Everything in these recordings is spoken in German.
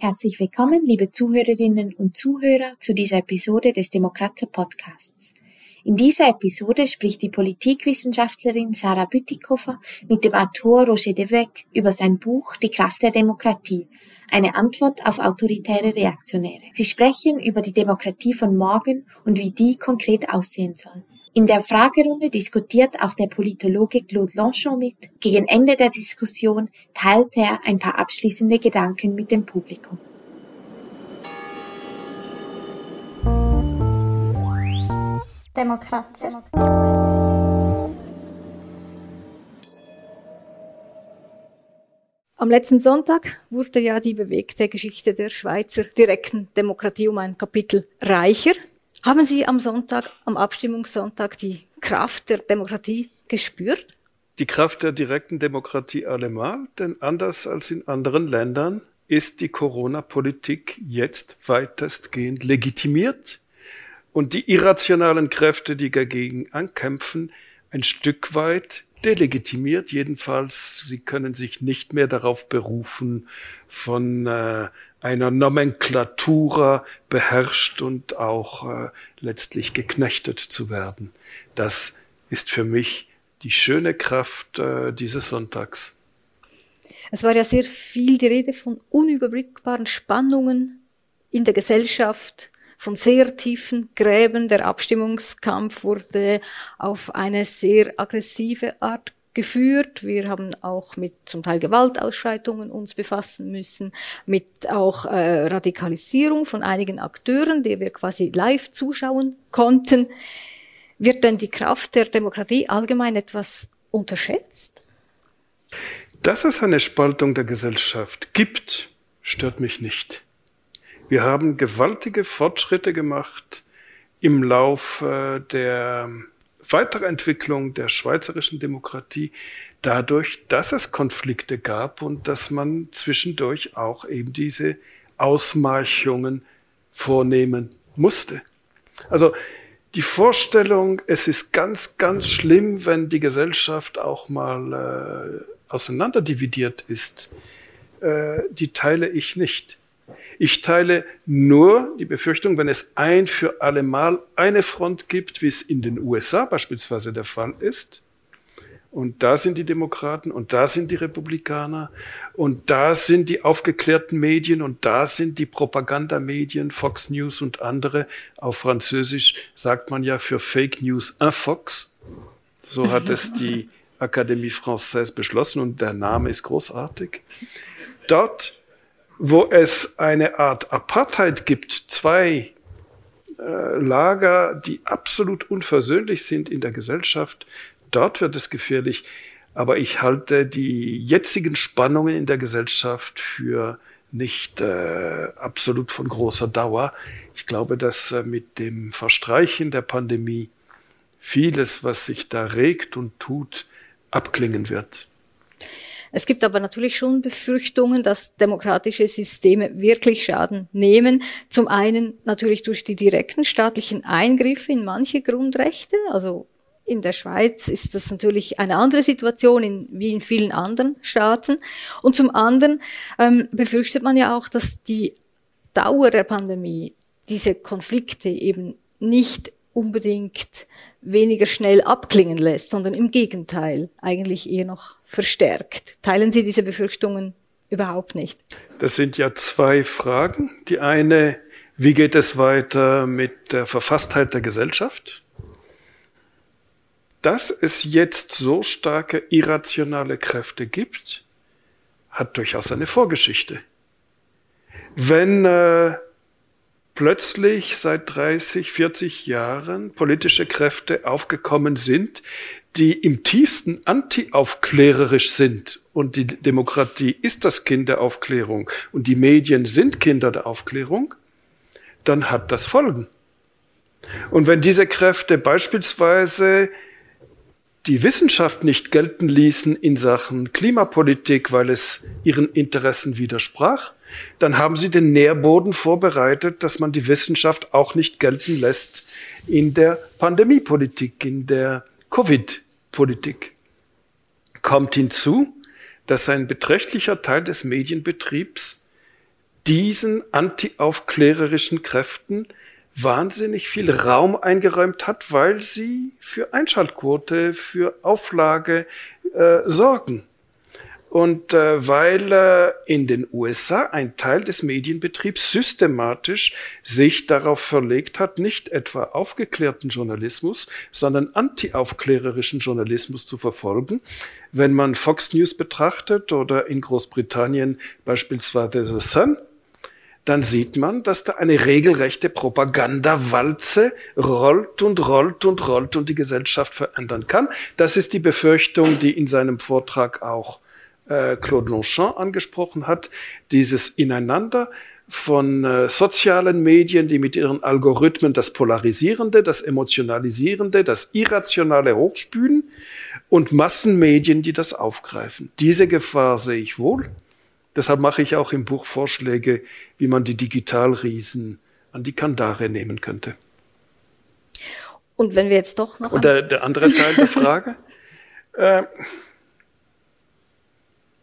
Herzlich willkommen, liebe Zuhörerinnen und Zuhörer, zu dieser Episode des Demokratie Podcasts. In dieser Episode spricht die Politikwissenschaftlerin Sarah Bütikofer mit dem Autor Roger Devec über sein Buch Die Kraft der Demokratie, eine Antwort auf autoritäre Reaktionäre. Sie sprechen über die Demokratie von morgen und wie die konkret aussehen soll. In der Fragerunde diskutiert auch der Politologe Claude Lanchon mit. Gegen Ende der Diskussion teilt er ein paar abschließende Gedanken mit dem Publikum. Demokratie. Am letzten Sonntag wurde ja die bewegte Geschichte der Schweizer direkten Demokratie um ein Kapitel reicher. Haben Sie am Sonntag, am Abstimmungssonntag, die Kraft der Demokratie gespürt? Die Kraft der direkten Demokratie allemal, denn anders als in anderen Ländern ist die Corona-Politik jetzt weitestgehend legitimiert und die irrationalen Kräfte, die dagegen ankämpfen, ein Stück weit delegitimiert. Jedenfalls, sie können sich nicht mehr darauf berufen, von äh, einer Nomenklatura beherrscht und auch äh, letztlich geknechtet zu werden. Das ist für mich die schöne Kraft äh, dieses Sonntags. Es war ja sehr viel die Rede von unüberblickbaren Spannungen in der Gesellschaft, von sehr tiefen Gräben. Der Abstimmungskampf wurde auf eine sehr aggressive Art geführt. Wir haben auch mit zum Teil Gewaltausschreitungen uns befassen müssen, mit auch äh, Radikalisierung von einigen Akteuren, die wir quasi live zuschauen konnten. Wird denn die Kraft der Demokratie allgemein etwas unterschätzt? Dass es eine Spaltung der Gesellschaft gibt, stört mich nicht. Wir haben gewaltige Fortschritte gemacht im Lauf äh, der Weiterentwicklung der schweizerischen Demokratie dadurch, dass es Konflikte gab und dass man zwischendurch auch eben diese Ausmarchungen vornehmen musste. Also die Vorstellung, es ist ganz, ganz schlimm, wenn die Gesellschaft auch mal äh, auseinanderdividiert ist, äh, die teile ich nicht. Ich teile nur die Befürchtung, wenn es ein für alle Mal eine Front gibt, wie es in den USA beispielsweise der Fall ist, und da sind die Demokraten und da sind die Republikaner und da sind die aufgeklärten Medien und da sind die Propagandamedien, Fox News und andere. Auf Französisch sagt man ja für Fake News un Fox. So hat es die Académie Française beschlossen und der Name ist großartig. Dort wo es eine Art Apartheid gibt, zwei äh, Lager, die absolut unversöhnlich sind in der Gesellschaft, dort wird es gefährlich. Aber ich halte die jetzigen Spannungen in der Gesellschaft für nicht äh, absolut von großer Dauer. Ich glaube, dass äh, mit dem Verstreichen der Pandemie vieles, was sich da regt und tut, abklingen wird. Es gibt aber natürlich schon Befürchtungen, dass demokratische Systeme wirklich Schaden nehmen. Zum einen natürlich durch die direkten staatlichen Eingriffe in manche Grundrechte. Also in der Schweiz ist das natürlich eine andere Situation in, wie in vielen anderen Staaten. Und zum anderen ähm, befürchtet man ja auch, dass die Dauer der Pandemie diese Konflikte eben nicht unbedingt weniger schnell abklingen lässt, sondern im Gegenteil eigentlich eher noch verstärkt. Teilen Sie diese Befürchtungen überhaupt nicht? Das sind ja zwei Fragen. Die eine, wie geht es weiter mit der Verfasstheit der Gesellschaft? Dass es jetzt so starke irrationale Kräfte gibt, hat durchaus eine Vorgeschichte. Wenn äh, plötzlich seit 30, 40 Jahren politische Kräfte aufgekommen sind, die im tiefsten antiaufklärerisch sind. Und die Demokratie ist das Kind der Aufklärung und die Medien sind Kinder der Aufklärung, dann hat das Folgen. Und wenn diese Kräfte beispielsweise die Wissenschaft nicht gelten ließen in Sachen Klimapolitik, weil es ihren Interessen widersprach, dann haben sie den Nährboden vorbereitet, dass man die Wissenschaft auch nicht gelten lässt in der Pandemiepolitik, in der Covid-Politik. Kommt hinzu, dass ein beträchtlicher Teil des Medienbetriebs diesen antiaufklärerischen Kräften wahnsinnig viel Raum eingeräumt hat, weil sie für Einschaltquote, für Auflage äh, sorgen. Und äh, weil äh, in den USA ein Teil des Medienbetriebs systematisch sich darauf verlegt hat, nicht etwa aufgeklärten Journalismus, sondern antiaufklärerischen Journalismus zu verfolgen. Wenn man Fox News betrachtet oder in Großbritannien beispielsweise The Sun, dann sieht man, dass da eine regelrechte Propagandawalze rollt und rollt und rollt und die Gesellschaft verändern kann. Das ist die Befürchtung, die in seinem Vortrag auch äh, Claude Longchamp angesprochen hat, dieses Ineinander von äh, sozialen Medien, die mit ihren Algorithmen das Polarisierende, das Emotionalisierende, das Irrationale hochspülen und Massenmedien, die das aufgreifen. Diese Gefahr sehe ich wohl. Deshalb mache ich auch im Buch Vorschläge, wie man die Digitalriesen an die Kandare nehmen könnte. Und wenn wir jetzt doch noch. Und der, der andere Teil der Frage? äh,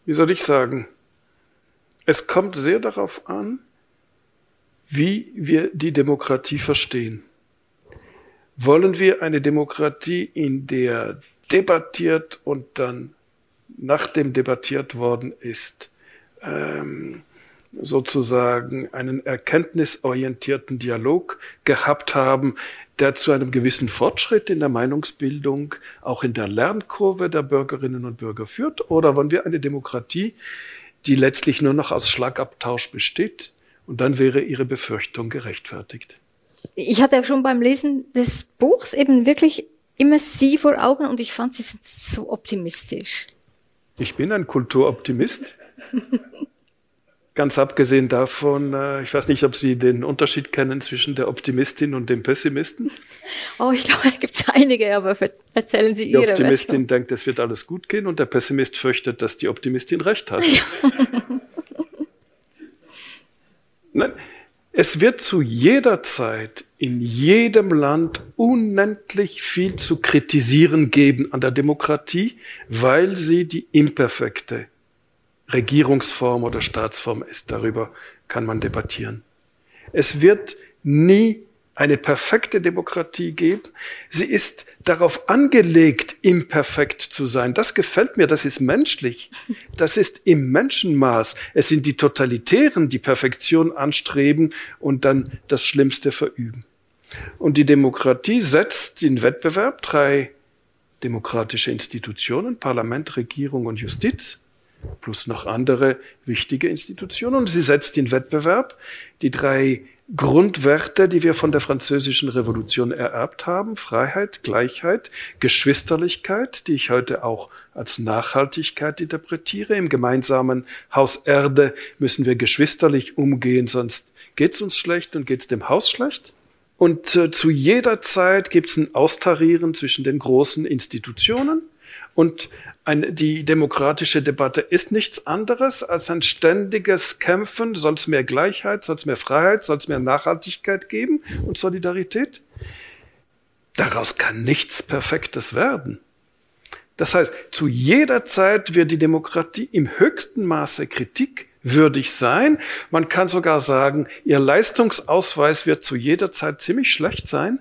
wie soll ich sagen? Es kommt sehr darauf an, wie wir die Demokratie verstehen. Wollen wir eine Demokratie, in der debattiert und dann, nachdem debattiert worden ist, ähm, sozusagen einen erkenntnisorientierten Dialog gehabt haben, der zu einem gewissen Fortschritt in der Meinungsbildung, auch in der Lernkurve der Bürgerinnen und Bürger führt? Oder wollen wir eine Demokratie, die letztlich nur noch aus Schlagabtausch besteht? Und dann wäre Ihre Befürchtung gerechtfertigt. Ich hatte schon beim Lesen des Buchs eben wirklich immer Sie vor Augen und ich fand, Sie sind so optimistisch. Ich bin ein Kulturoptimist. Ganz abgesehen davon, äh, ich weiß nicht, ob Sie den Unterschied kennen zwischen der Optimistin und dem Pessimisten. Oh, ich glaube, da gibt es einige, aber erzählen Sie Ihre Die Optimistin Version. denkt, es wird alles gut gehen und der Pessimist fürchtet, dass die Optimistin recht hat. Ja. Nein, es wird zu jeder Zeit in jedem Land unendlich viel zu kritisieren geben an der Demokratie, weil sie die imperfekte Regierungsform oder Staatsform ist. Darüber kann man debattieren. Es wird nie eine perfekte Demokratie geben. Sie ist darauf angelegt, imperfekt zu sein. Das gefällt mir, das ist menschlich. Das ist im Menschenmaß. Es sind die Totalitären, die Perfektion anstreben und dann das Schlimmste verüben. Und die Demokratie setzt den Wettbewerb drei demokratische Institutionen, Parlament, Regierung und Justiz, plus noch andere wichtige Institutionen. Und sie setzt den Wettbewerb, die drei Grundwerte, die wir von der französischen Revolution ererbt haben, Freiheit, Gleichheit, Geschwisterlichkeit, die ich heute auch als Nachhaltigkeit interpretiere. Im gemeinsamen Haus Erde müssen wir geschwisterlich umgehen, sonst geht's uns schlecht und geht's dem Haus schlecht. Und äh, zu jeder Zeit gibt's ein Austarieren zwischen den großen Institutionen und eine, die demokratische Debatte ist nichts anderes als ein ständiges Kämpfen. Soll es mehr Gleichheit, soll es mehr Freiheit, soll es mehr Nachhaltigkeit geben und Solidarität? Daraus kann nichts Perfektes werden. Das heißt, zu jeder Zeit wird die Demokratie im höchsten Maße kritikwürdig sein. Man kann sogar sagen, ihr Leistungsausweis wird zu jeder Zeit ziemlich schlecht sein,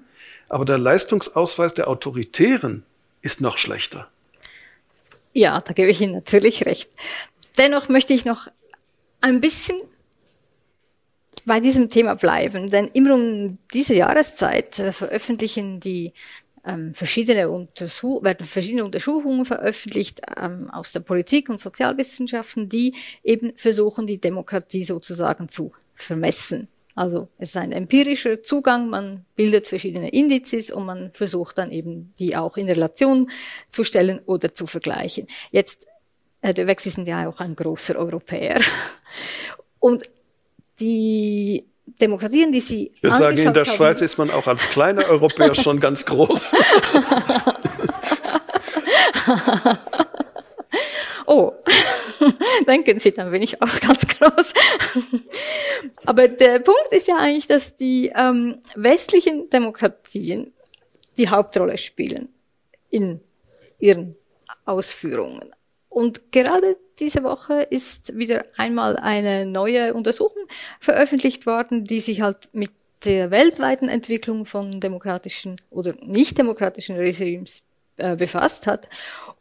aber der Leistungsausweis der Autoritären ist noch schlechter. Ja, da gebe ich Ihnen natürlich recht. Dennoch möchte ich noch ein bisschen bei diesem Thema bleiben, denn immer um diese Jahreszeit äh, veröffentlichen die ähm, verschiedene Untersuch werden verschiedene Untersuchungen veröffentlicht ähm, aus der Politik und Sozialwissenschaften, die eben versuchen, die Demokratie sozusagen zu vermessen. Also es ist ein empirischer Zugang, man bildet verschiedene Indizes und man versucht dann eben die auch in Relation zu stellen oder zu vergleichen. Jetzt, Herr Döweg, Sie sind ja auch ein großer Europäer. Und die Demokratien, die Sie. Ich würde sagen, in der haben, Schweiz ist man auch als kleiner Europäer schon ganz groß. oh, denken Sie, dann bin ich auch ganz groß. Aber der Punkt ist ja eigentlich, dass die ähm, westlichen Demokratien die Hauptrolle spielen in ihren Ausführungen. Und gerade diese Woche ist wieder einmal eine neue Untersuchung veröffentlicht worden, die sich halt mit der weltweiten Entwicklung von demokratischen oder nicht demokratischen Regimes äh, befasst hat.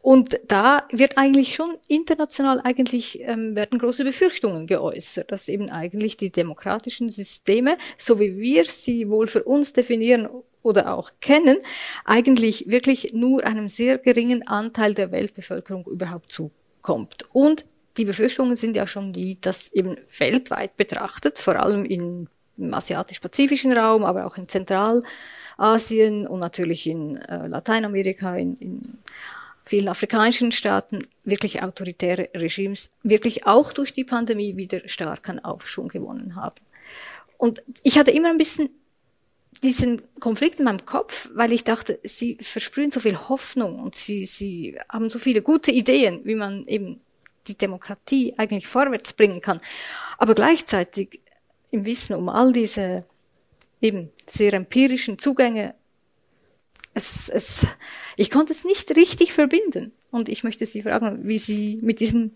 Und da wird eigentlich schon international eigentlich ähm, werden große Befürchtungen geäußert, dass eben eigentlich die demokratischen Systeme, so wie wir sie wohl für uns definieren oder auch kennen, eigentlich wirklich nur einem sehr geringen Anteil der Weltbevölkerung überhaupt zukommt. Und die Befürchtungen sind ja schon die, dass eben weltweit betrachtet, vor allem in im asiatisch-pazifischen Raum, aber auch in Zentralasien und natürlich in äh, Lateinamerika, in, in vielen afrikanischen Staaten wirklich autoritäre Regimes wirklich auch durch die Pandemie wieder stark an Aufschwung gewonnen haben. Und ich hatte immer ein bisschen diesen Konflikt in meinem Kopf, weil ich dachte, sie versprühen so viel Hoffnung und sie, sie haben so viele gute Ideen, wie man eben die Demokratie eigentlich vorwärts bringen kann. Aber gleichzeitig im Wissen um all diese eben sehr empirischen Zugänge, es, es, ich konnte es nicht richtig verbinden. Und ich möchte Sie fragen, wie Sie mit diesem,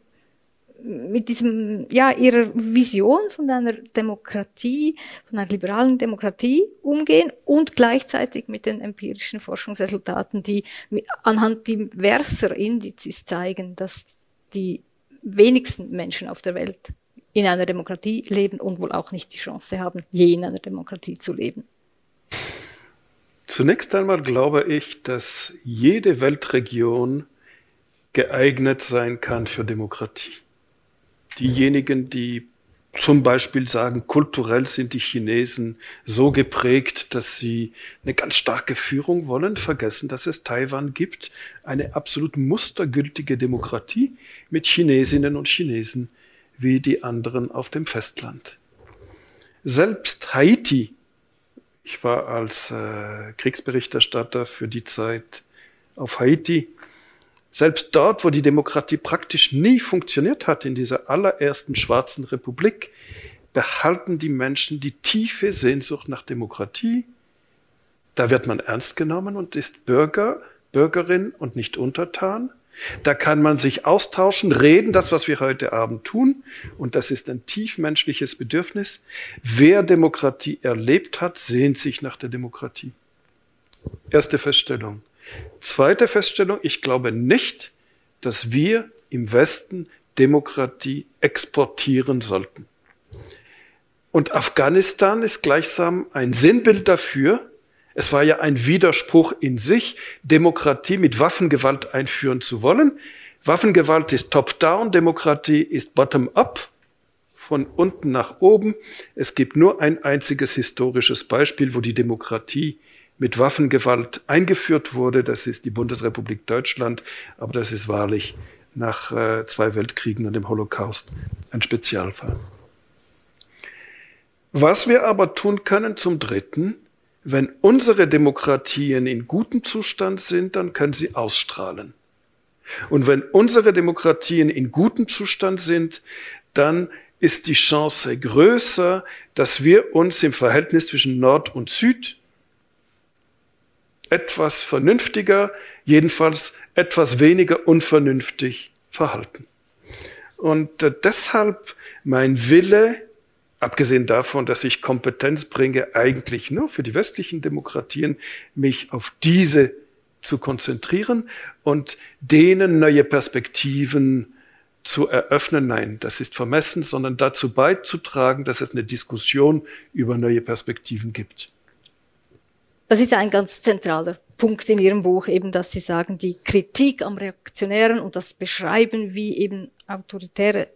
mit diesem, ja, Ihrer Vision von einer Demokratie, von einer liberalen Demokratie umgehen und gleichzeitig mit den empirischen Forschungsresultaten, die anhand diverser Indizes zeigen, dass die wenigsten Menschen auf der Welt in einer Demokratie leben und wohl auch nicht die Chance haben, je in einer Demokratie zu leben. Zunächst einmal glaube ich, dass jede Weltregion geeignet sein kann für Demokratie. Diejenigen, die zum Beispiel sagen, kulturell sind die Chinesen so geprägt, dass sie eine ganz starke Führung wollen, vergessen, dass es Taiwan gibt, eine absolut mustergültige Demokratie mit Chinesinnen und Chinesen, wie die anderen auf dem Festland. Selbst Haiti, ich war als äh, Kriegsberichterstatter für die Zeit auf Haiti, selbst dort, wo die Demokratie praktisch nie funktioniert hat, in dieser allerersten schwarzen Republik, behalten die Menschen die tiefe Sehnsucht nach Demokratie. Da wird man ernst genommen und ist Bürger, Bürgerin und nicht untertan. Da kann man sich austauschen, reden, das, was wir heute Abend tun. Und das ist ein tiefmenschliches Bedürfnis. Wer Demokratie erlebt hat, sehnt sich nach der Demokratie. Erste Feststellung. Zweite Feststellung, ich glaube nicht, dass wir im Westen Demokratie exportieren sollten. Und Afghanistan ist gleichsam ein Sinnbild dafür, es war ja ein Widerspruch in sich, Demokratie mit Waffengewalt einführen zu wollen. Waffengewalt ist top-down, Demokratie ist bottom-up, von unten nach oben. Es gibt nur ein einziges historisches Beispiel, wo die Demokratie mit Waffengewalt eingeführt wurde. Das ist die Bundesrepublik Deutschland, aber das ist wahrlich nach äh, zwei Weltkriegen und dem Holocaust ein Spezialfall. Was wir aber tun können zum Dritten, wenn unsere Demokratien in gutem Zustand sind, dann können sie ausstrahlen. Und wenn unsere Demokratien in gutem Zustand sind, dann ist die Chance größer, dass wir uns im Verhältnis zwischen Nord und Süd etwas vernünftiger, jedenfalls etwas weniger unvernünftig verhalten. Und äh, deshalb mein Wille, abgesehen davon, dass ich Kompetenz bringe, eigentlich nur für die westlichen Demokratien, mich auf diese zu konzentrieren und denen neue Perspektiven zu eröffnen. Nein, das ist vermessen, sondern dazu beizutragen, dass es eine Diskussion über neue Perspektiven gibt. Das ist ein ganz zentraler Punkt in Ihrem Buch, eben, dass Sie sagen, die Kritik am Reaktionären und das Beschreiben, wie eben autoritäre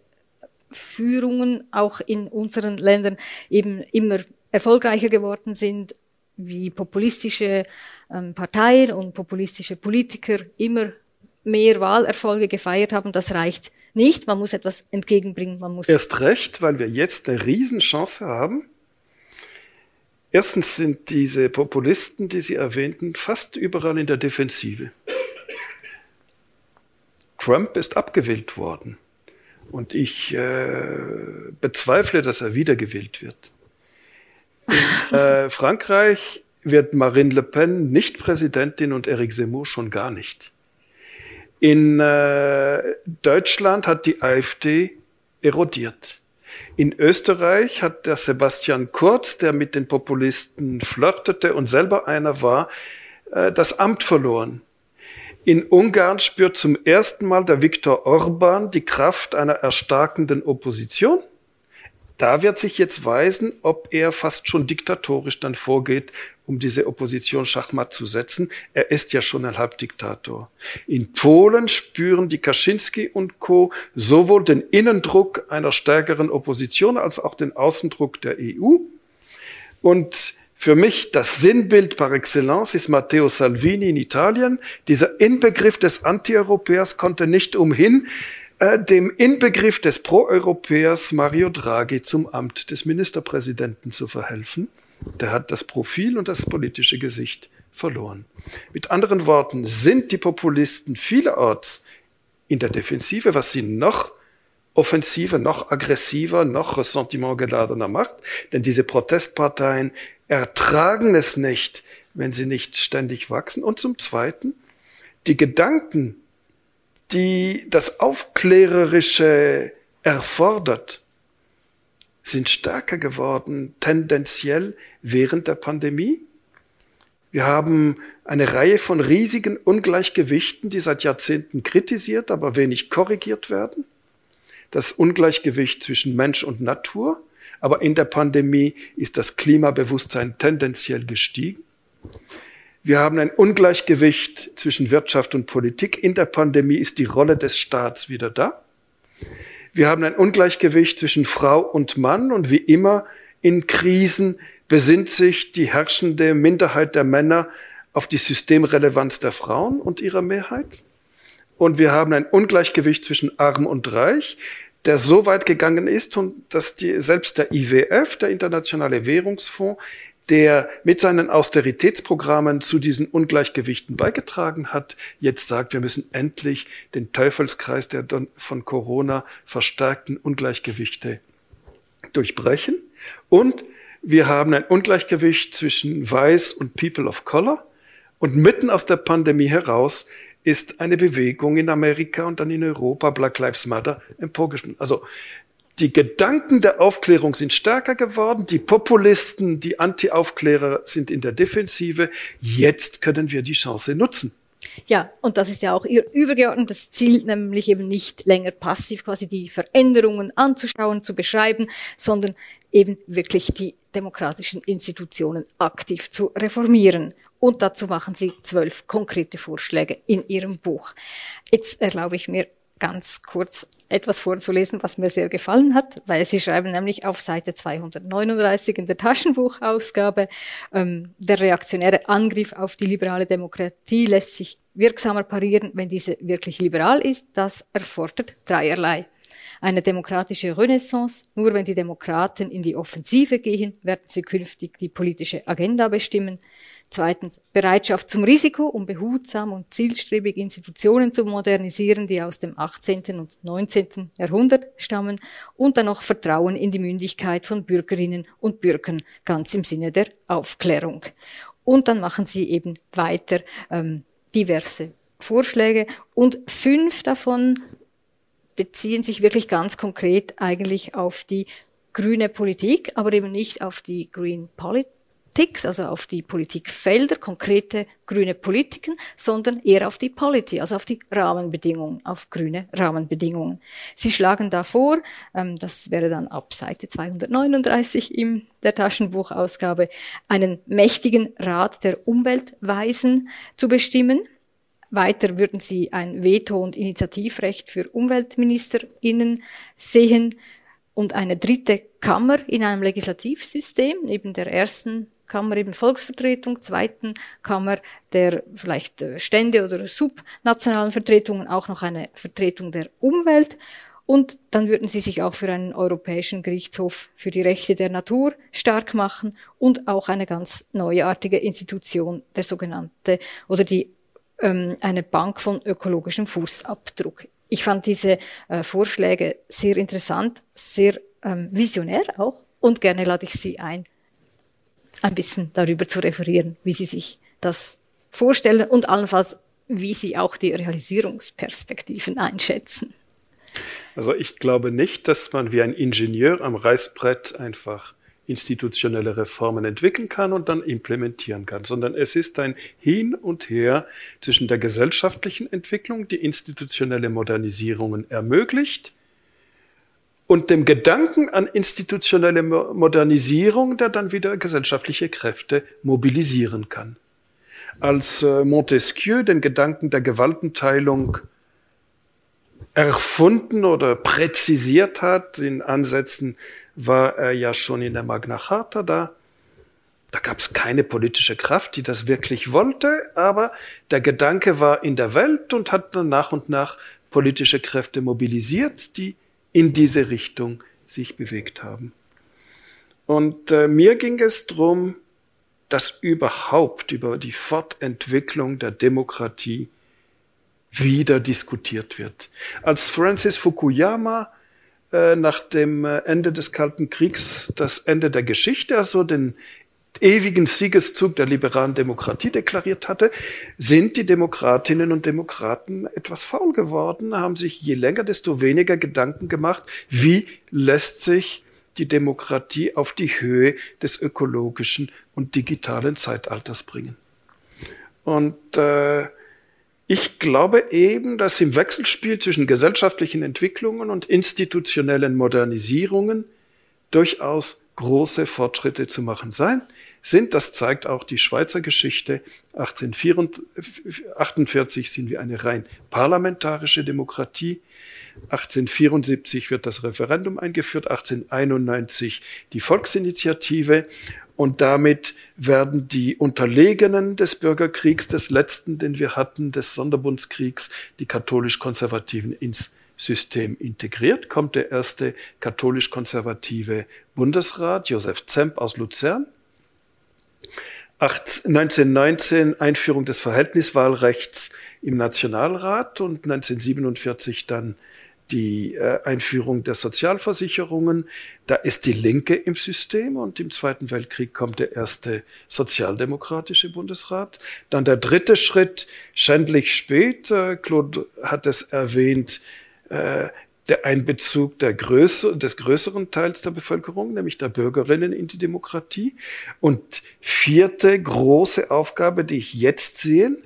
Führungen auch in unseren Ländern eben immer erfolgreicher geworden sind, wie populistische ähm, Parteien und populistische Politiker immer mehr Wahlerfolge gefeiert haben, das reicht nicht. Man muss etwas entgegenbringen. Man muss Erst recht, weil wir jetzt eine Riesenchance haben. Erstens sind diese Populisten, die Sie erwähnten, fast überall in der Defensive. Trump ist abgewählt worden. Und ich äh, bezweifle, dass er wiedergewählt wird. In äh, Frankreich wird Marine Le Pen nicht Präsidentin und Eric Zemmour schon gar nicht. In äh, Deutschland hat die AfD erodiert. In Österreich hat der Sebastian Kurz, der mit den Populisten flirtete und selber einer war, äh, das Amt verloren. In Ungarn spürt zum ersten Mal der Viktor Orban die Kraft einer erstarkenden Opposition. Da wird sich jetzt weisen, ob er fast schon diktatorisch dann vorgeht, um diese Opposition Schachmatt zu setzen. Er ist ja schon ein Halbdiktator. In Polen spüren die Kaczynski und Co. sowohl den Innendruck einer stärkeren Opposition als auch den Außendruck der EU. Und für mich das Sinnbild par excellence ist Matteo Salvini in Italien. Dieser Inbegriff des Antieuropäers konnte nicht umhin, äh, dem Inbegriff des Pro-Europäers Mario Draghi zum Amt des Ministerpräsidenten zu verhelfen. Der hat das Profil und das politische Gesicht verloren. Mit anderen Worten sind die Populisten vielerorts in der Defensive, was sie noch offensiver, noch aggressiver, noch ressentimentgeladener macht. Denn diese Protestparteien ertragen es nicht, wenn sie nicht ständig wachsen. Und zum Zweiten, die Gedanken, die das Aufklärerische erfordert, sind stärker geworden, tendenziell während der Pandemie. Wir haben eine Reihe von riesigen Ungleichgewichten, die seit Jahrzehnten kritisiert, aber wenig korrigiert werden. Das Ungleichgewicht zwischen Mensch und Natur, aber in der Pandemie ist das Klimabewusstsein tendenziell gestiegen. Wir haben ein Ungleichgewicht zwischen Wirtschaft und Politik. In der Pandemie ist die Rolle des Staats wieder da. Wir haben ein Ungleichgewicht zwischen Frau und Mann und wie immer in Krisen besinnt sich die herrschende Minderheit der Männer auf die Systemrelevanz der Frauen und ihrer Mehrheit. Und wir haben ein Ungleichgewicht zwischen Arm und Reich der so weit gegangen ist und dass die, selbst der IWF, der Internationale Währungsfonds, der mit seinen Austeritätsprogrammen zu diesen Ungleichgewichten beigetragen hat, jetzt sagt, wir müssen endlich den Teufelskreis der von Corona verstärkten Ungleichgewichte durchbrechen. Und wir haben ein Ungleichgewicht zwischen Weiß und People of Color. Und mitten aus der Pandemie heraus ist eine Bewegung in Amerika und dann in Europa, Black Lives Matter, emporgeschwommen. Also die Gedanken der Aufklärung sind stärker geworden, die Populisten, die Anti-Aufklärer sind in der Defensive. Jetzt können wir die Chance nutzen. Ja, und das ist ja auch ihr übergeordnetes Ziel, nämlich eben nicht länger passiv quasi die Veränderungen anzuschauen, zu beschreiben, sondern eben wirklich die demokratischen Institutionen aktiv zu reformieren. Und dazu machen Sie zwölf konkrete Vorschläge in Ihrem Buch. Jetzt erlaube ich mir ganz kurz etwas vorzulesen, was mir sehr gefallen hat, weil Sie schreiben nämlich auf Seite 239 in der Taschenbuchausgabe, ähm, der reaktionäre Angriff auf die liberale Demokratie lässt sich wirksamer parieren, wenn diese wirklich liberal ist. Das erfordert dreierlei. Eine demokratische Renaissance. Nur wenn die Demokraten in die Offensive gehen, werden sie künftig die politische Agenda bestimmen. Zweitens Bereitschaft zum Risiko, um behutsam und zielstrebig Institutionen zu modernisieren, die aus dem 18. und 19. Jahrhundert stammen. Und dann noch Vertrauen in die Mündigkeit von Bürgerinnen und Bürgern, ganz im Sinne der Aufklärung. Und dann machen sie eben weiter ähm, diverse Vorschläge und fünf davon beziehen sich wirklich ganz konkret eigentlich auf die grüne Politik, aber eben nicht auf die Green Policy Ticks, also auf die Politikfelder, konkrete grüne Politiken, sondern eher auf die Polity, also auf die Rahmenbedingungen, auf grüne Rahmenbedingungen. Sie schlagen da vor, ähm, das wäre dann ab Seite 239 in der Taschenbuchausgabe, einen mächtigen Rat der Umweltweisen zu bestimmen. Weiter würden sie ein Veto- und Initiativrecht für UmweltministerInnen sehen und eine dritte Kammer in einem Legislativsystem, neben der ersten Kammer eben Volksvertretung, zweiten Kammer der vielleicht äh, Stände oder subnationalen Vertretungen auch noch eine Vertretung der Umwelt. Und dann würden sie sich auch für einen Europäischen Gerichtshof für die Rechte der Natur stark machen und auch eine ganz neuartige Institution, der sogenannte oder die ähm, eine Bank von ökologischem Fußabdruck. Ich fand diese äh, Vorschläge sehr interessant, sehr ähm, visionär auch und gerne lade ich Sie ein, ein bisschen darüber zu referieren, wie Sie sich das vorstellen und allenfalls wie Sie auch die Realisierungsperspektiven einschätzen. Also ich glaube nicht, dass man wie ein Ingenieur am Reißbrett einfach institutionelle Reformen entwickeln kann und dann implementieren kann, sondern es ist ein Hin und Her zwischen der gesellschaftlichen Entwicklung, die institutionelle Modernisierungen ermöglicht, und dem Gedanken an institutionelle Modernisierung, der dann wieder gesellschaftliche Kräfte mobilisieren kann. Als äh, Montesquieu den Gedanken der Gewaltenteilung erfunden oder präzisiert hat. In Ansätzen war er ja schon in der Magna Charta da. Da gab es keine politische Kraft, die das wirklich wollte, aber der Gedanke war in der Welt und hat dann nach und nach politische Kräfte mobilisiert, die in diese Richtung sich bewegt haben. Und äh, mir ging es darum, dass überhaupt über die Fortentwicklung der Demokratie wieder diskutiert wird. Als Francis Fukuyama äh, nach dem äh, Ende des Kalten Kriegs das Ende der Geschichte, also den ewigen Siegeszug der liberalen Demokratie deklariert hatte, sind die Demokratinnen und Demokraten etwas faul geworden, haben sich je länger, desto weniger Gedanken gemacht, wie lässt sich die Demokratie auf die Höhe des ökologischen und digitalen Zeitalters bringen. Und äh, ich glaube eben, dass im Wechselspiel zwischen gesellschaftlichen Entwicklungen und institutionellen Modernisierungen durchaus große Fortschritte zu machen sein sind. Das zeigt auch die Schweizer Geschichte. 1848 sind wir eine rein parlamentarische Demokratie. 1874 wird das Referendum eingeführt, 1891 die Volksinitiative und damit werden die Unterlegenen des Bürgerkriegs, des letzten, den wir hatten, des Sonderbundskriegs, die katholisch-konservativen ins System integriert, kommt der erste katholisch-konservative Bundesrat, Josef Zemp aus Luzern. 1919 Einführung des Verhältniswahlrechts im Nationalrat und 1947 dann die äh, Einführung der Sozialversicherungen. Da ist die Linke im System und im Zweiten Weltkrieg kommt der erste sozialdemokratische Bundesrat. Dann der dritte Schritt, schändlich spät, äh, Claude hat es erwähnt, äh, der Einbezug der Größe, des größeren Teils der Bevölkerung, nämlich der Bürgerinnen in die Demokratie. Und vierte große Aufgabe, die ich jetzt sehe,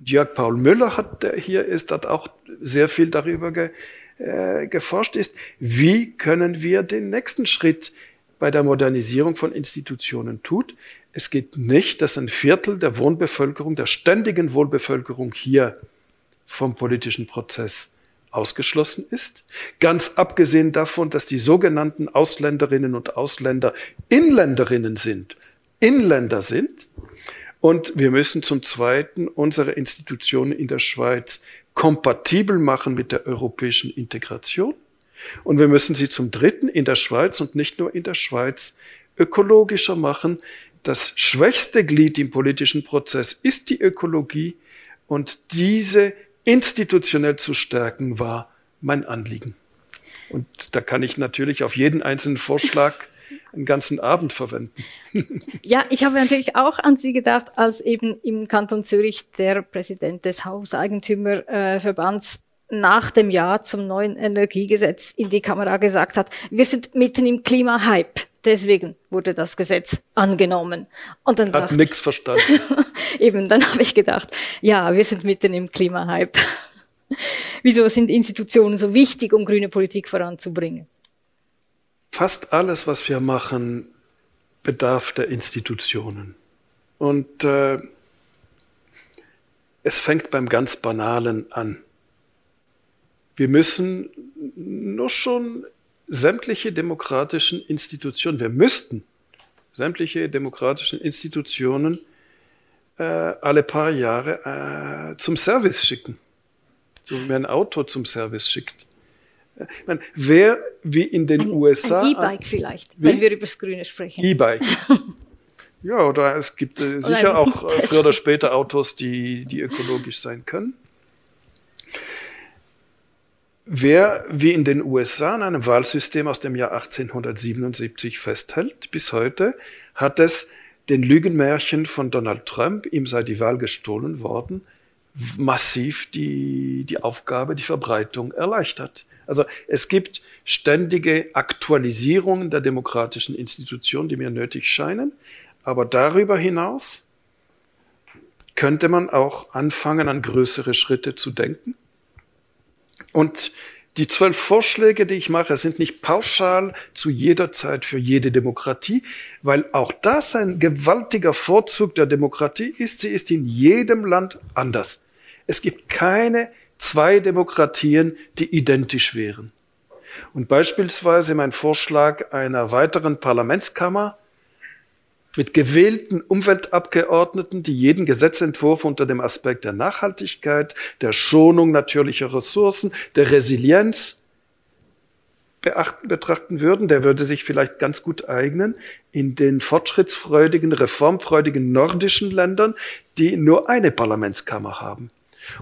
Jörg Paul Müller hat, der hier ist, hat auch sehr viel darüber ge, äh, geforscht, ist, wie können wir den nächsten Schritt bei der Modernisierung von Institutionen tut. Es geht nicht, dass ein Viertel der Wohnbevölkerung, der ständigen Wohnbevölkerung hier vom politischen Prozess ausgeschlossen ist. Ganz abgesehen davon, dass die sogenannten Ausländerinnen und Ausländer Inländerinnen sind, Inländer sind. Und wir müssen zum Zweiten unsere Institutionen in der Schweiz kompatibel machen mit der europäischen Integration. Und wir müssen sie zum Dritten in der Schweiz und nicht nur in der Schweiz ökologischer machen. Das schwächste Glied im politischen Prozess ist die Ökologie und diese institutionell zu stärken, war mein Anliegen. Und da kann ich natürlich auf jeden einzelnen Vorschlag einen ganzen Abend verwenden. Ja, ich habe natürlich auch an Sie gedacht, als eben im Kanton Zürich der Präsident des Hauseigentümerverbands nach dem Ja zum neuen Energiegesetz in die Kamera gesagt hat, wir sind mitten im Klimahype. Deswegen wurde das Gesetz angenommen. Und dann hat nichts verstanden. eben, dann habe ich gedacht, ja, wir sind mitten im Klimahype. Wieso sind Institutionen so wichtig, um grüne Politik voranzubringen? Fast alles, was wir machen, bedarf der Institutionen. Und äh, es fängt beim ganz Banalen an. Wir müssen nur schon sämtliche demokratischen Institutionen, wir müssten sämtliche demokratischen Institutionen äh, alle paar Jahre äh, zum Service schicken. So wie man ein Auto zum Service schickt. Ich meine, wer wie in den ein, USA. Ein E-Bike vielleicht, wie? wenn wir über das Grüne sprechen. E-Bike. ja, oder es gibt äh, sicher auch äh, früher oder später Autos, die, die ökologisch sein können. Wer wie in den USA an einem Wahlsystem aus dem Jahr 1877 festhält, bis heute, hat es den Lügenmärchen von Donald Trump, ihm sei die Wahl gestohlen worden, massiv die, die Aufgabe, die Verbreitung erleichtert. Also es gibt ständige Aktualisierungen der demokratischen Institutionen, die mir nötig scheinen. Aber darüber hinaus könnte man auch anfangen, an größere Schritte zu denken. Und die zwölf Vorschläge, die ich mache, sind nicht pauschal zu jeder Zeit für jede Demokratie, weil auch das ein gewaltiger Vorzug der Demokratie ist. Sie ist in jedem Land anders. Es gibt keine zwei Demokratien, die identisch wären. Und beispielsweise mein Vorschlag einer weiteren Parlamentskammer mit gewählten Umweltabgeordneten, die jeden Gesetzentwurf unter dem Aspekt der Nachhaltigkeit, der Schonung natürlicher Ressourcen, der Resilienz beachten, betrachten würden, der würde sich vielleicht ganz gut eignen in den fortschrittsfreudigen, reformfreudigen nordischen Ländern, die nur eine Parlamentskammer haben.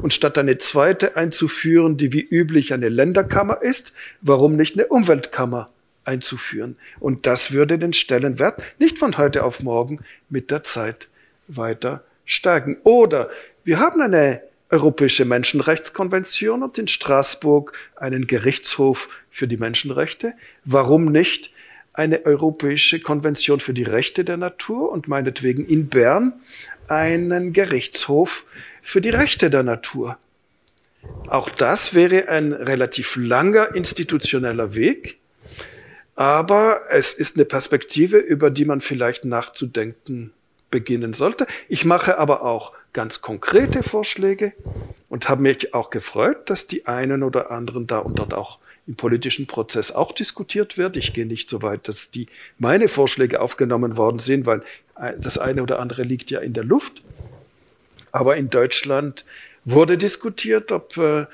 Und statt eine zweite einzuführen, die wie üblich eine Länderkammer ist, warum nicht eine Umweltkammer einzuführen? Und das würde den Stellenwert nicht von heute auf morgen mit der Zeit weiter stärken. Oder wir haben eine Europäische Menschenrechtskonvention und in Straßburg einen Gerichtshof für die Menschenrechte. Warum nicht eine Europäische Konvention für die Rechte der Natur und meinetwegen in Bern einen Gerichtshof für die Rechte der Natur. Auch das wäre ein relativ langer institutioneller Weg, aber es ist eine Perspektive, über die man vielleicht nachzudenken beginnen sollte. Ich mache aber auch ganz konkrete Vorschläge und habe mich auch gefreut, dass die einen oder anderen da und dort auch im politischen Prozess auch diskutiert wird. Ich gehe nicht so weit, dass die meine Vorschläge aufgenommen worden sind, weil das eine oder andere liegt ja in der Luft. Aber in Deutschland wurde diskutiert, ob äh,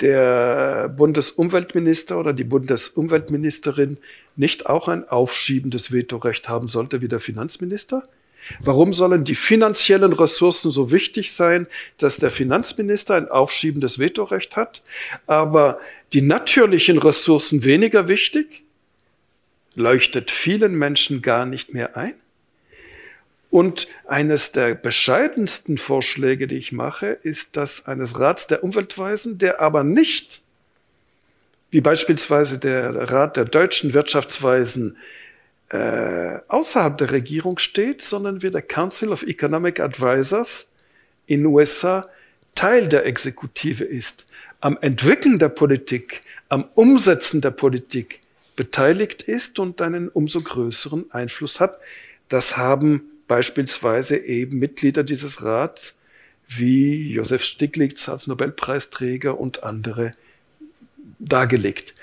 der Bundesumweltminister oder die Bundesumweltministerin nicht auch ein aufschiebendes Vetorecht haben sollte wie der Finanzminister? Warum sollen die finanziellen Ressourcen so wichtig sein, dass der Finanzminister ein aufschiebendes Vetorecht hat, aber die natürlichen Ressourcen weniger wichtig? Leuchtet vielen Menschen gar nicht mehr ein? Und eines der bescheidensten Vorschläge, die ich mache, ist das eines Rats der Umweltweisen, der aber nicht, wie beispielsweise der Rat der deutschen Wirtschaftsweisen, äh, außerhalb der Regierung steht, sondern wie der Council of Economic Advisors in USA Teil der Exekutive ist, am Entwickeln der Politik, am Umsetzen der Politik beteiligt ist und einen umso größeren Einfluss hat. Das haben beispielsweise eben Mitglieder dieses Rats wie Josef Stiglitz als Nobelpreisträger und andere dargelegt.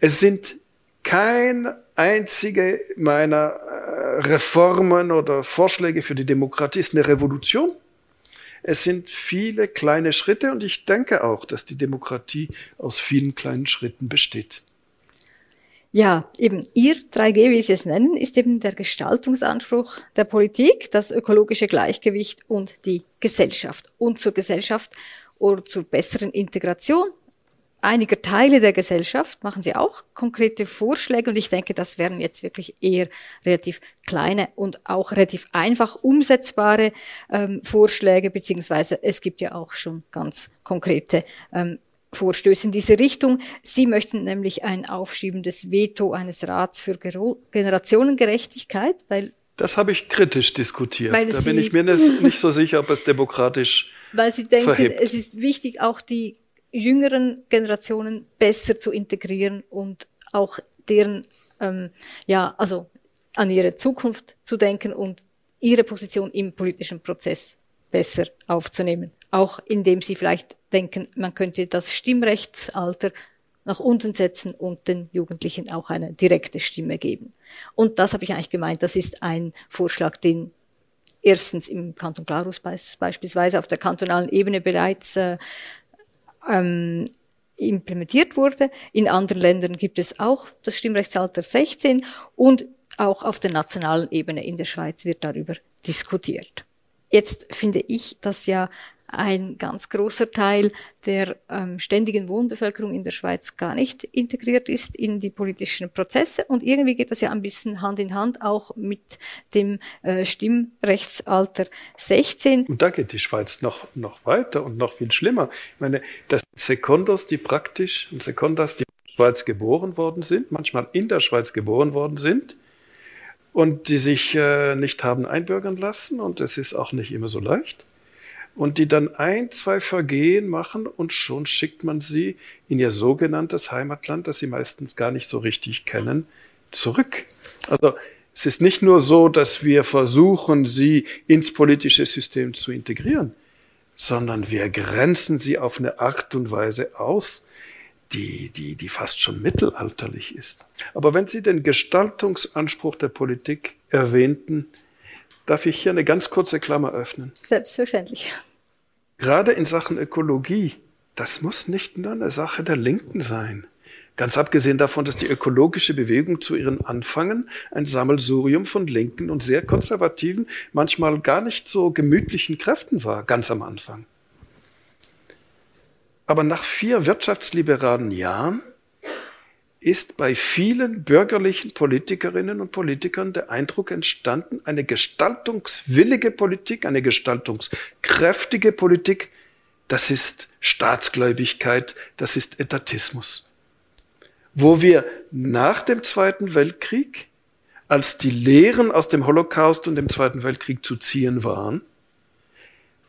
Es sind kein einzige meiner äh, Reformen oder Vorschläge für die Demokratie ist eine Revolution. Es sind viele kleine Schritte und ich denke auch, dass die Demokratie aus vielen kleinen Schritten besteht. Ja, eben Ihr 3G, wie Sie es nennen, ist eben der Gestaltungsanspruch der Politik, das ökologische Gleichgewicht und die Gesellschaft. Und zur Gesellschaft oder zur besseren Integration einiger Teile der Gesellschaft machen Sie auch konkrete Vorschläge und ich denke, das wären jetzt wirklich eher relativ kleine und auch relativ einfach umsetzbare ähm, Vorschläge, beziehungsweise es gibt ja auch schon ganz konkrete ähm, Vorstöße in diese Richtung. Sie möchten nämlich ein aufschiebendes Veto eines Rats für Generationengerechtigkeit, weil das habe ich kritisch diskutiert. da bin ich mir nicht so sicher, ob es demokratisch Weil Sie denken, verhebt. es ist wichtig, auch die jüngeren Generationen besser zu integrieren und auch deren, ähm, ja, also an ihre Zukunft zu denken und ihre Position im politischen Prozess besser aufzunehmen. Auch indem sie vielleicht denken, man könnte das Stimmrechtsalter nach unten setzen und den Jugendlichen auch eine direkte Stimme geben. Und das habe ich eigentlich gemeint, das ist ein Vorschlag, den erstens im Kanton Glarus beispielsweise auf der kantonalen Ebene bereits äh, ähm, implementiert wurde. In anderen Ländern gibt es auch das Stimmrechtsalter 16 und auch auf der nationalen Ebene in der Schweiz wird darüber diskutiert. Jetzt finde ich, dass ja ein ganz großer Teil der ähm, ständigen Wohnbevölkerung in der Schweiz gar nicht integriert ist in die politischen Prozesse. Und irgendwie geht das ja ein bisschen Hand in Hand auch mit dem äh, Stimmrechtsalter 16. Und da geht die Schweiz noch, noch weiter und noch viel schlimmer. Ich meine, das sind Sekundos, die praktisch, und Sekundas, die in der Schweiz geboren worden sind, manchmal in der Schweiz geboren worden sind, und die sich äh, nicht haben einbürgern lassen und es ist auch nicht immer so leicht und die dann ein, zwei Vergehen machen und schon schickt man sie in ihr sogenanntes Heimatland, das sie meistens gar nicht so richtig kennen, zurück. Also es ist nicht nur so, dass wir versuchen, sie ins politische System zu integrieren, sondern wir grenzen sie auf eine Art und Weise aus, die, die, die fast schon mittelalterlich ist. Aber wenn Sie den Gestaltungsanspruch der Politik erwähnten, darf ich hier eine ganz kurze Klammer öffnen. Selbstverständlich. Gerade in Sachen Ökologie, das muss nicht nur eine Sache der Linken sein. Ganz abgesehen davon, dass die ökologische Bewegung zu ihren Anfangen ein Sammelsurium von linken und sehr konservativen, manchmal gar nicht so gemütlichen Kräften war, ganz am Anfang. Aber nach vier wirtschaftsliberalen Jahren ist bei vielen bürgerlichen Politikerinnen und Politikern der Eindruck entstanden, eine gestaltungswillige Politik, eine gestaltungskräftige Politik, das ist Staatsgläubigkeit, das ist Etatismus. Wo wir nach dem Zweiten Weltkrieg, als die Lehren aus dem Holocaust und dem Zweiten Weltkrieg zu ziehen waren,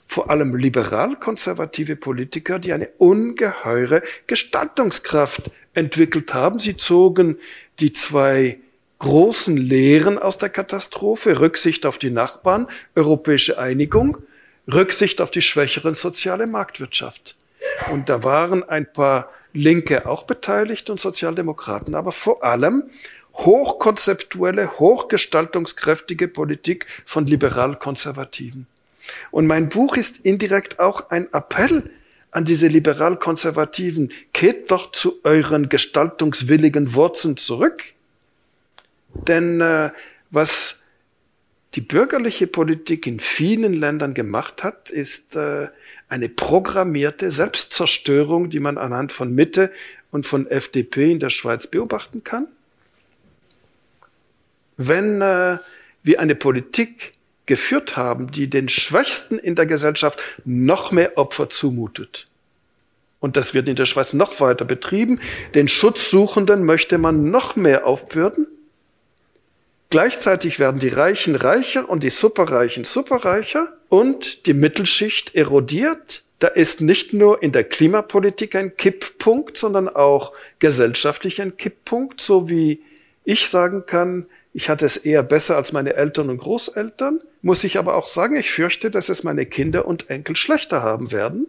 vor allem liberal-konservative Politiker, die eine ungeheure Gestaltungskraft entwickelt haben. Sie zogen die zwei großen Lehren aus der Katastrophe, Rücksicht auf die Nachbarn, europäische Einigung, Rücksicht auf die schwächeren soziale Marktwirtschaft. Und da waren ein paar Linke auch beteiligt und Sozialdemokraten, aber vor allem hochkonzeptuelle, hochgestaltungskräftige Politik von liberal-konservativen. Und mein Buch ist indirekt auch ein Appell an diese liberal-konservativen, kehrt doch zu euren gestaltungswilligen Wurzeln zurück. Denn äh, was die bürgerliche Politik in vielen Ländern gemacht hat, ist äh, eine programmierte Selbstzerstörung, die man anhand von Mitte und von FDP in der Schweiz beobachten kann. Wenn äh, wir eine Politik geführt haben, die den Schwächsten in der Gesellschaft noch mehr Opfer zumutet. Und das wird in der Schweiz noch weiter betrieben. Den Schutzsuchenden möchte man noch mehr aufbürden. Gleichzeitig werden die Reichen reicher und die Superreichen superreicher und die Mittelschicht erodiert. Da ist nicht nur in der Klimapolitik ein Kipppunkt, sondern auch gesellschaftlich ein Kipppunkt, so wie ich sagen kann, ich hatte es eher besser als meine Eltern und Großeltern, muss ich aber auch sagen, ich fürchte, dass es meine Kinder und Enkel schlechter haben werden.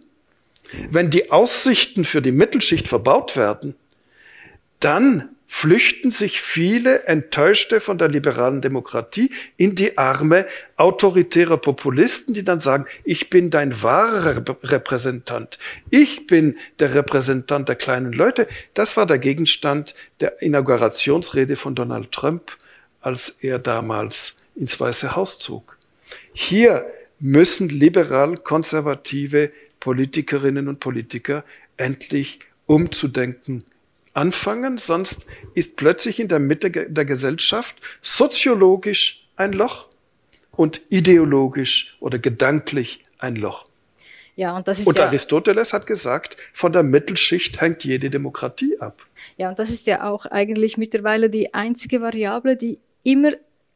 Wenn die Aussichten für die Mittelschicht verbaut werden, dann flüchten sich viele Enttäuschte von der liberalen Demokratie in die Arme autoritärer Populisten, die dann sagen, ich bin dein wahrer Repräsentant. Ich bin der Repräsentant der kleinen Leute. Das war der Gegenstand der Inaugurationsrede von Donald Trump als er damals ins Weiße Haus zog. Hier müssen liberal-konservative Politikerinnen und Politiker endlich umzudenken anfangen, sonst ist plötzlich in der Mitte der Gesellschaft soziologisch ein Loch und ideologisch oder gedanklich ein Loch. Ja, und und ja, Aristoteles hat gesagt, von der Mittelschicht hängt jede Demokratie ab. Ja, und das ist ja auch eigentlich mittlerweile die einzige Variable, die immer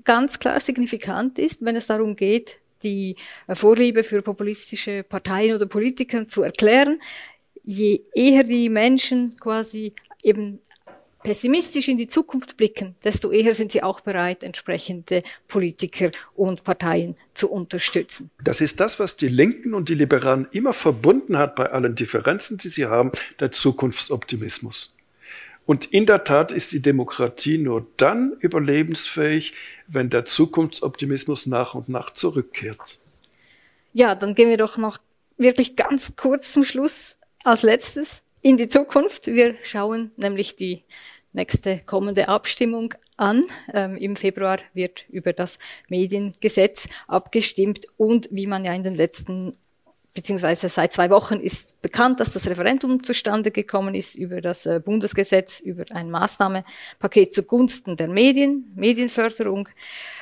ganz klar signifikant ist, wenn es darum geht, die Vorliebe für populistische Parteien oder Politiker zu erklären. Je eher die Menschen quasi eben pessimistisch in die Zukunft blicken, desto eher sind sie auch bereit, entsprechende Politiker und Parteien zu unterstützen. Das ist das, was die Linken und die Liberalen immer verbunden hat bei allen Differenzen, die sie haben, der Zukunftsoptimismus. Und in der Tat ist die Demokratie nur dann überlebensfähig, wenn der Zukunftsoptimismus nach und nach zurückkehrt. Ja, dann gehen wir doch noch wirklich ganz kurz zum Schluss als letztes in die Zukunft. Wir schauen nämlich die nächste kommende Abstimmung an. Ähm, Im Februar wird über das Mediengesetz abgestimmt und wie man ja in den letzten beziehungsweise seit zwei Wochen ist bekannt, dass das Referendum zustande gekommen ist über das äh, Bundesgesetz über ein Maßnahmenpaket zugunsten der Medien, Medienförderung.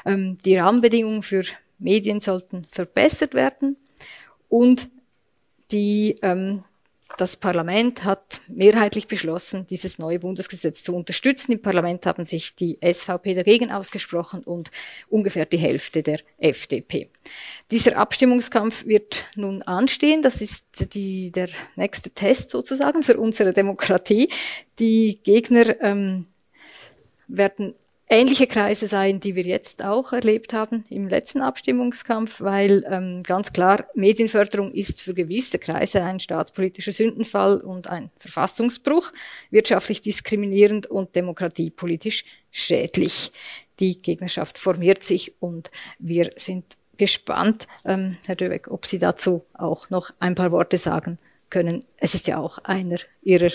Ähm, die Rahmenbedingungen für Medien sollten verbessert werden und die ähm, das Parlament hat mehrheitlich beschlossen, dieses neue Bundesgesetz zu unterstützen. Im Parlament haben sich die SVP dagegen ausgesprochen und ungefähr die Hälfte der FDP. Dieser Abstimmungskampf wird nun anstehen. Das ist die, der nächste Test sozusagen für unsere Demokratie. Die Gegner ähm, werden ähnliche Kreise sein, die wir jetzt auch erlebt haben im letzten Abstimmungskampf, weil ähm, ganz klar, Medienförderung ist für gewisse Kreise ein staatspolitischer Sündenfall und ein Verfassungsbruch, wirtschaftlich diskriminierend und demokratiepolitisch schädlich. Die Gegnerschaft formiert sich und wir sind gespannt, ähm, Herr Döbeck, ob Sie dazu auch noch ein paar Worte sagen können. Es ist ja auch einer Ihrer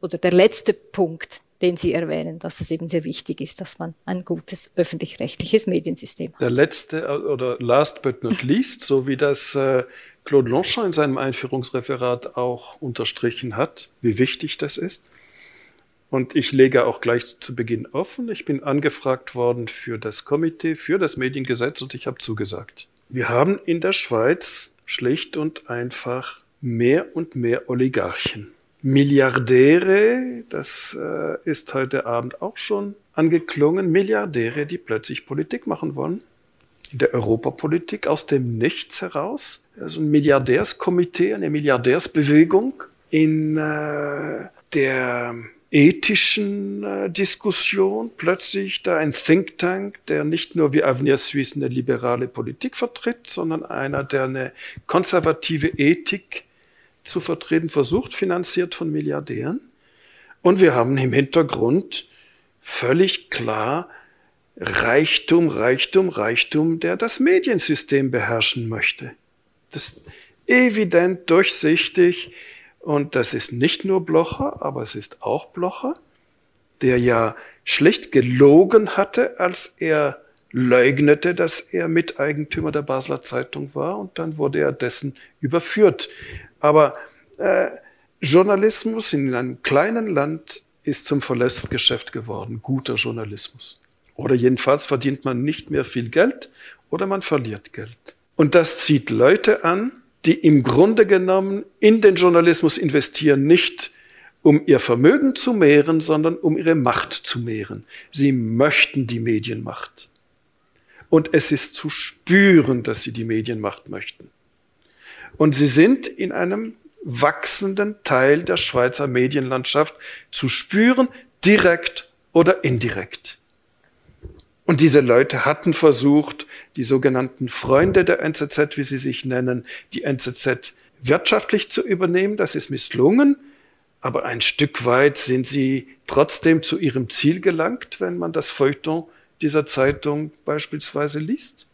oder der letzte Punkt den Sie erwähnen, dass es eben sehr wichtig ist, dass man ein gutes öffentlich-rechtliches Mediensystem hat. Der letzte äh, oder last but not least, so wie das äh, Claude Longchamp in seinem Einführungsreferat auch unterstrichen hat, wie wichtig das ist. Und ich lege auch gleich zu Beginn offen, ich bin angefragt worden für das Komitee, für das Mediengesetz und ich habe zugesagt. Wir haben in der Schweiz schlicht und einfach mehr und mehr Oligarchen. Milliardäre, das äh, ist heute Abend auch schon angeklungen, Milliardäre, die plötzlich Politik machen wollen. In der Europapolitik aus dem Nichts heraus. Also ein Milliardärskomitee, eine Milliardärsbewegung. In äh, der ethischen äh, Diskussion plötzlich da ein Think Tank, der nicht nur wie Avenir Suisse eine liberale Politik vertritt, sondern einer, der eine konservative Ethik zu vertreten versucht, finanziert von Milliardären. Und wir haben im Hintergrund völlig klar Reichtum, Reichtum, Reichtum, der das Mediensystem beherrschen möchte. Das ist evident durchsichtig und das ist nicht nur Blocher, aber es ist auch Blocher, der ja schlicht gelogen hatte, als er leugnete, dass er Miteigentümer der Basler Zeitung war und dann wurde er dessen überführt. Aber äh, Journalismus in einem kleinen Land ist zum Verlustgeschäft geworden, guter Journalismus. Oder jedenfalls verdient man nicht mehr viel Geld oder man verliert Geld. Und das zieht Leute an, die im Grunde genommen in den Journalismus investieren, nicht um ihr Vermögen zu mehren, sondern um ihre Macht zu mehren. Sie möchten die Medienmacht. Und es ist zu spüren, dass sie die Medienmacht möchten. Und sie sind in einem wachsenden Teil der Schweizer Medienlandschaft zu spüren, direkt oder indirekt. Und diese Leute hatten versucht, die sogenannten Freunde der NZZ, wie sie sich nennen, die NZZ wirtschaftlich zu übernehmen. Das ist misslungen. Aber ein Stück weit sind sie trotzdem zu ihrem Ziel gelangt, wenn man das Feuilleton dieser Zeitung beispielsweise liest.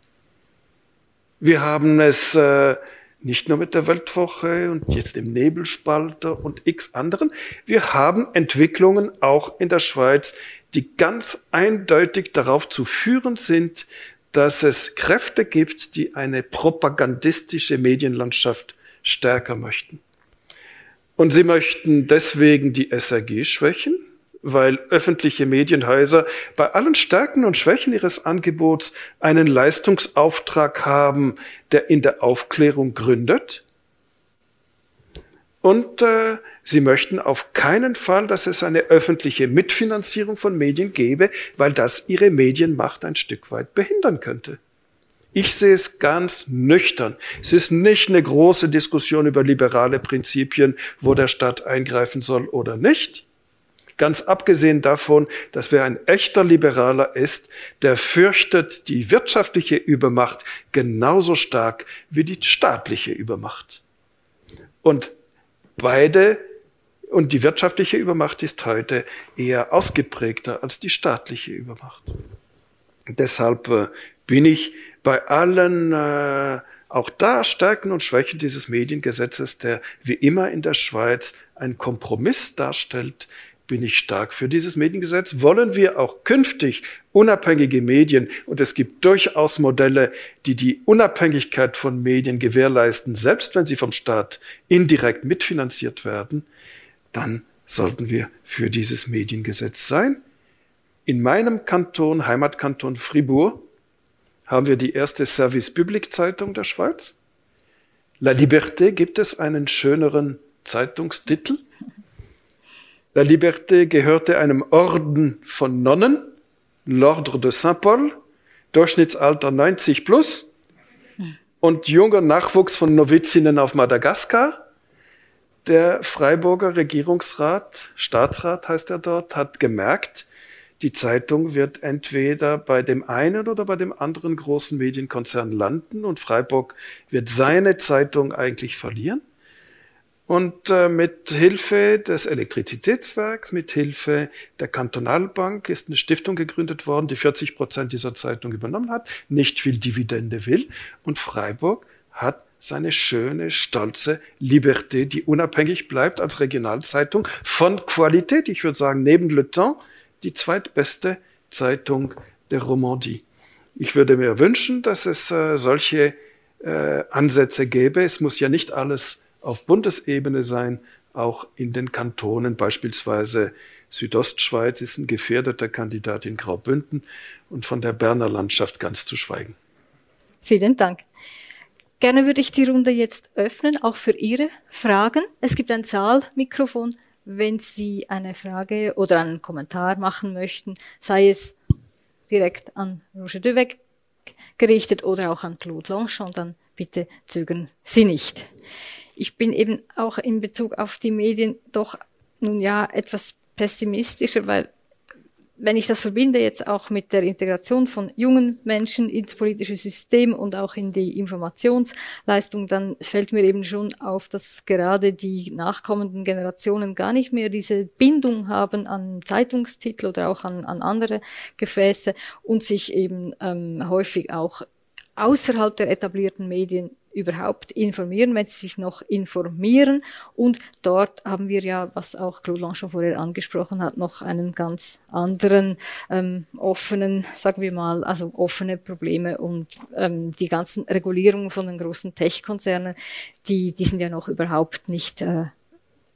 Wir haben es äh, nicht nur mit der Weltwoche und jetzt dem Nebelspalter und x anderen. Wir haben Entwicklungen auch in der Schweiz, die ganz eindeutig darauf zu führen sind, dass es Kräfte gibt, die eine propagandistische Medienlandschaft stärker möchten. Und sie möchten deswegen die SRG schwächen, weil öffentliche Medienhäuser bei allen Stärken und Schwächen ihres Angebots einen Leistungsauftrag haben, der in der Aufklärung gründet. Und äh, sie möchten auf keinen Fall, dass es eine öffentliche Mitfinanzierung von Medien gäbe, weil das ihre Medienmacht ein Stück weit behindern könnte. Ich sehe es ganz nüchtern. Es ist nicht eine große Diskussion über liberale Prinzipien, wo der Staat eingreifen soll oder nicht. Ganz abgesehen davon, dass wer ein echter Liberaler ist, der fürchtet die wirtschaftliche Übermacht genauso stark wie die staatliche Übermacht. Und beide und die wirtschaftliche Übermacht ist heute eher ausgeprägter als die staatliche Übermacht. Deshalb äh, bin ich bei allen äh, auch da Stärken und Schwächen dieses Mediengesetzes, der wie immer in der Schweiz ein Kompromiss darstellt bin ich stark für dieses Mediengesetz. Wollen wir auch künftig unabhängige Medien, und es gibt durchaus Modelle, die die Unabhängigkeit von Medien gewährleisten, selbst wenn sie vom Staat indirekt mitfinanziert werden, dann sollten wir für dieses Mediengesetz sein. In meinem Kanton, Heimatkanton Fribourg, haben wir die erste Service Public Zeitung der Schweiz. La Liberté gibt es einen schöneren Zeitungstitel. La Liberté gehörte einem Orden von Nonnen, l'Ordre de Saint-Paul, Durchschnittsalter 90 plus und junger Nachwuchs von Novizinnen auf Madagaskar. Der Freiburger Regierungsrat, Staatsrat heißt er dort, hat gemerkt, die Zeitung wird entweder bei dem einen oder bei dem anderen großen Medienkonzern landen und Freiburg wird seine Zeitung eigentlich verlieren. Und äh, mit Hilfe des Elektrizitätswerks, mit Hilfe der Kantonalbank ist eine Stiftung gegründet worden, die 40 Prozent dieser Zeitung übernommen hat, nicht viel Dividende will. Und Freiburg hat seine schöne, stolze Liberté, die unabhängig bleibt als Regionalzeitung von Qualität. Ich würde sagen, neben Le Temps die zweitbeste Zeitung der Romandie. Ich würde mir wünschen, dass es äh, solche äh, Ansätze gäbe. Es muss ja nicht alles auf Bundesebene sein, auch in den Kantonen, beispielsweise Südostschweiz ist ein gefährdeter Kandidat in Graubünden und von der Berner Landschaft ganz zu schweigen. Vielen Dank. Gerne würde ich die Runde jetzt öffnen, auch für Ihre Fragen. Es gibt ein Zahlmikrofon, wenn Sie eine Frage oder einen Kommentar machen möchten, sei es direkt an Roger Duvec gerichtet oder auch an Claude Longchamp, dann bitte zögern Sie nicht ich bin eben auch in Bezug auf die Medien doch nun ja etwas pessimistischer, weil wenn ich das verbinde jetzt auch mit der Integration von jungen Menschen ins politische System und auch in die Informationsleistung, dann fällt mir eben schon auf, dass gerade die nachkommenden Generationen gar nicht mehr diese Bindung haben an Zeitungstitel oder auch an, an andere Gefäße und sich eben ähm, häufig auch außerhalb der etablierten Medien überhaupt informieren, wenn sie sich noch informieren. Und dort haben wir ja, was auch Claude schon vorher angesprochen hat, noch einen ganz anderen ähm, offenen, sagen wir mal, also offene Probleme und ähm, die ganzen Regulierungen von den großen Tech-Konzernen, die, die sind ja noch überhaupt nicht äh,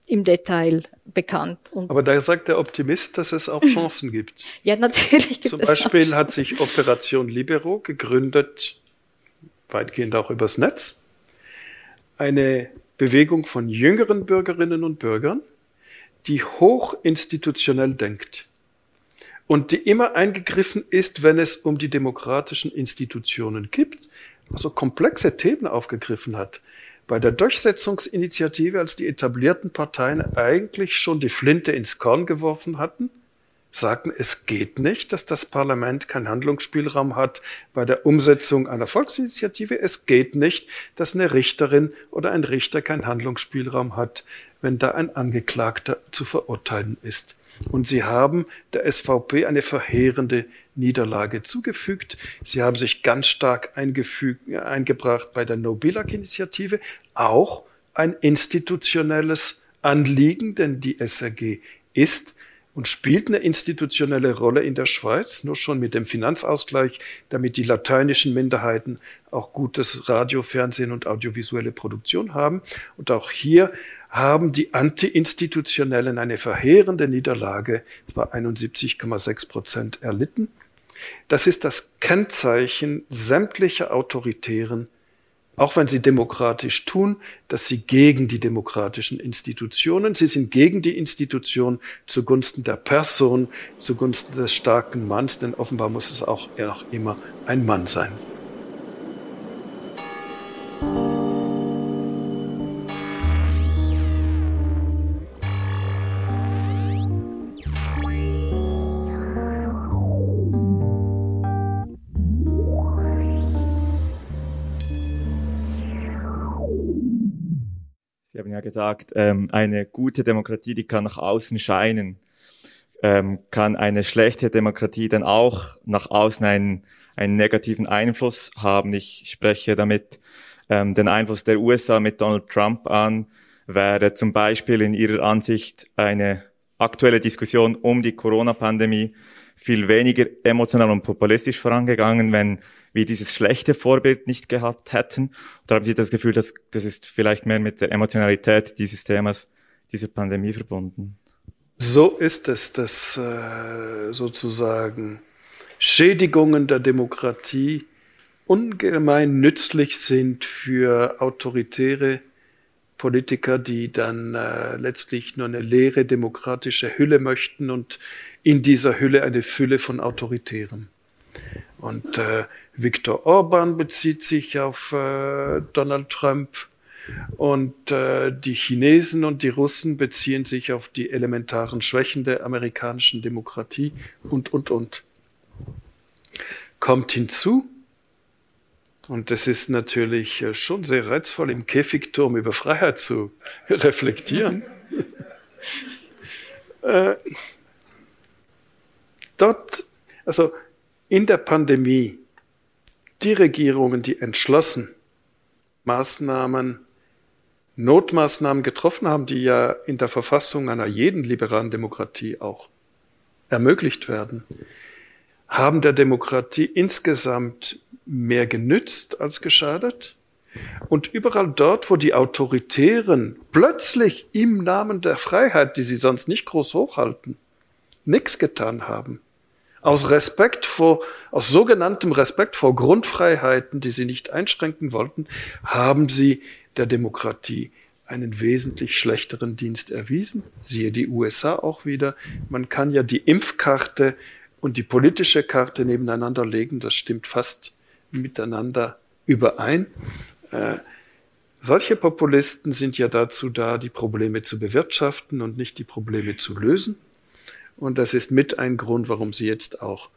im Detail bekannt. Und Aber da sagt der Optimist, dass es auch Chancen gibt. Ja, natürlich gibt Zum es Beispiel hat sich Operation Libero gegründet weitgehend auch übers Netz, eine Bewegung von jüngeren Bürgerinnen und Bürgern, die hochinstitutionell denkt und die immer eingegriffen ist, wenn es um die demokratischen Institutionen gibt, also komplexe Themen aufgegriffen hat. Bei der Durchsetzungsinitiative, als die etablierten Parteien eigentlich schon die Flinte ins Korn geworfen hatten, sagten, es geht nicht, dass das Parlament keinen Handlungsspielraum hat bei der Umsetzung einer Volksinitiative. Es geht nicht, dass eine Richterin oder ein Richter keinen Handlungsspielraum hat, wenn da ein Angeklagter zu verurteilen ist. Und sie haben der SVP eine verheerende Niederlage zugefügt. Sie haben sich ganz stark eingebracht bei der No-Billag-Initiative, auch ein institutionelles Anliegen, denn die SRG ist und spielt eine institutionelle Rolle in der Schweiz, nur schon mit dem Finanzausgleich, damit die lateinischen Minderheiten auch gutes Radio, Fernsehen und audiovisuelle Produktion haben. Und auch hier haben die Anti-Institutionellen eine verheerende Niederlage, etwa 71,6 Prozent erlitten. Das ist das Kennzeichen sämtlicher autoritären auch wenn sie demokratisch tun, dass sie gegen die demokratischen Institutionen, sie sind gegen die Institution zugunsten der Person, zugunsten des starken Manns, denn offenbar muss es auch noch immer ein Mann sein. Gesagt, ähm, eine gute Demokratie, die kann nach außen scheinen. Ähm, kann eine schlechte Demokratie dann auch nach außen einen, einen negativen Einfluss haben? Ich spreche damit ähm, den Einfluss der USA mit Donald Trump an. Wäre zum Beispiel in Ihrer Ansicht eine aktuelle Diskussion um die Corona-Pandemie viel weniger emotional und populistisch vorangegangen, wenn wir dieses schlechte Vorbild nicht gehabt hätten? Oder haben Sie das Gefühl, dass das ist vielleicht mehr mit der Emotionalität dieses Themas, dieser Pandemie verbunden? So ist es, dass äh, sozusagen Schädigungen der Demokratie ungemein nützlich sind für autoritäre Politiker, die dann äh, letztlich nur eine leere demokratische Hülle möchten und in dieser Hülle eine Fülle von Autoritären. Und äh, Viktor Orban bezieht sich auf äh, Donald Trump und äh, die Chinesen und die Russen beziehen sich auf die elementaren Schwächen der amerikanischen Demokratie und, und, und. Kommt hinzu, und es ist natürlich äh, schon sehr reizvoll, im Käfigturm über Freiheit zu reflektieren. äh, dort, also in der Pandemie, die Regierungen, die entschlossen Maßnahmen, Notmaßnahmen getroffen haben, die ja in der Verfassung einer jeden liberalen Demokratie auch ermöglicht werden, haben der Demokratie insgesamt mehr genützt als geschadet. Und überall dort, wo die Autoritären plötzlich im Namen der Freiheit, die sie sonst nicht groß hochhalten, nichts getan haben, aus Respekt vor, aus sogenanntem Respekt vor Grundfreiheiten, die sie nicht einschränken wollten, haben sie der Demokratie einen wesentlich schlechteren Dienst erwiesen. Siehe die USA auch wieder. Man kann ja die Impfkarte und die politische Karte nebeneinander legen. Das stimmt fast miteinander überein. Äh, solche Populisten sind ja dazu da, die Probleme zu bewirtschaften und nicht die Probleme zu lösen. Und das ist mit ein Grund, warum sie jetzt auch,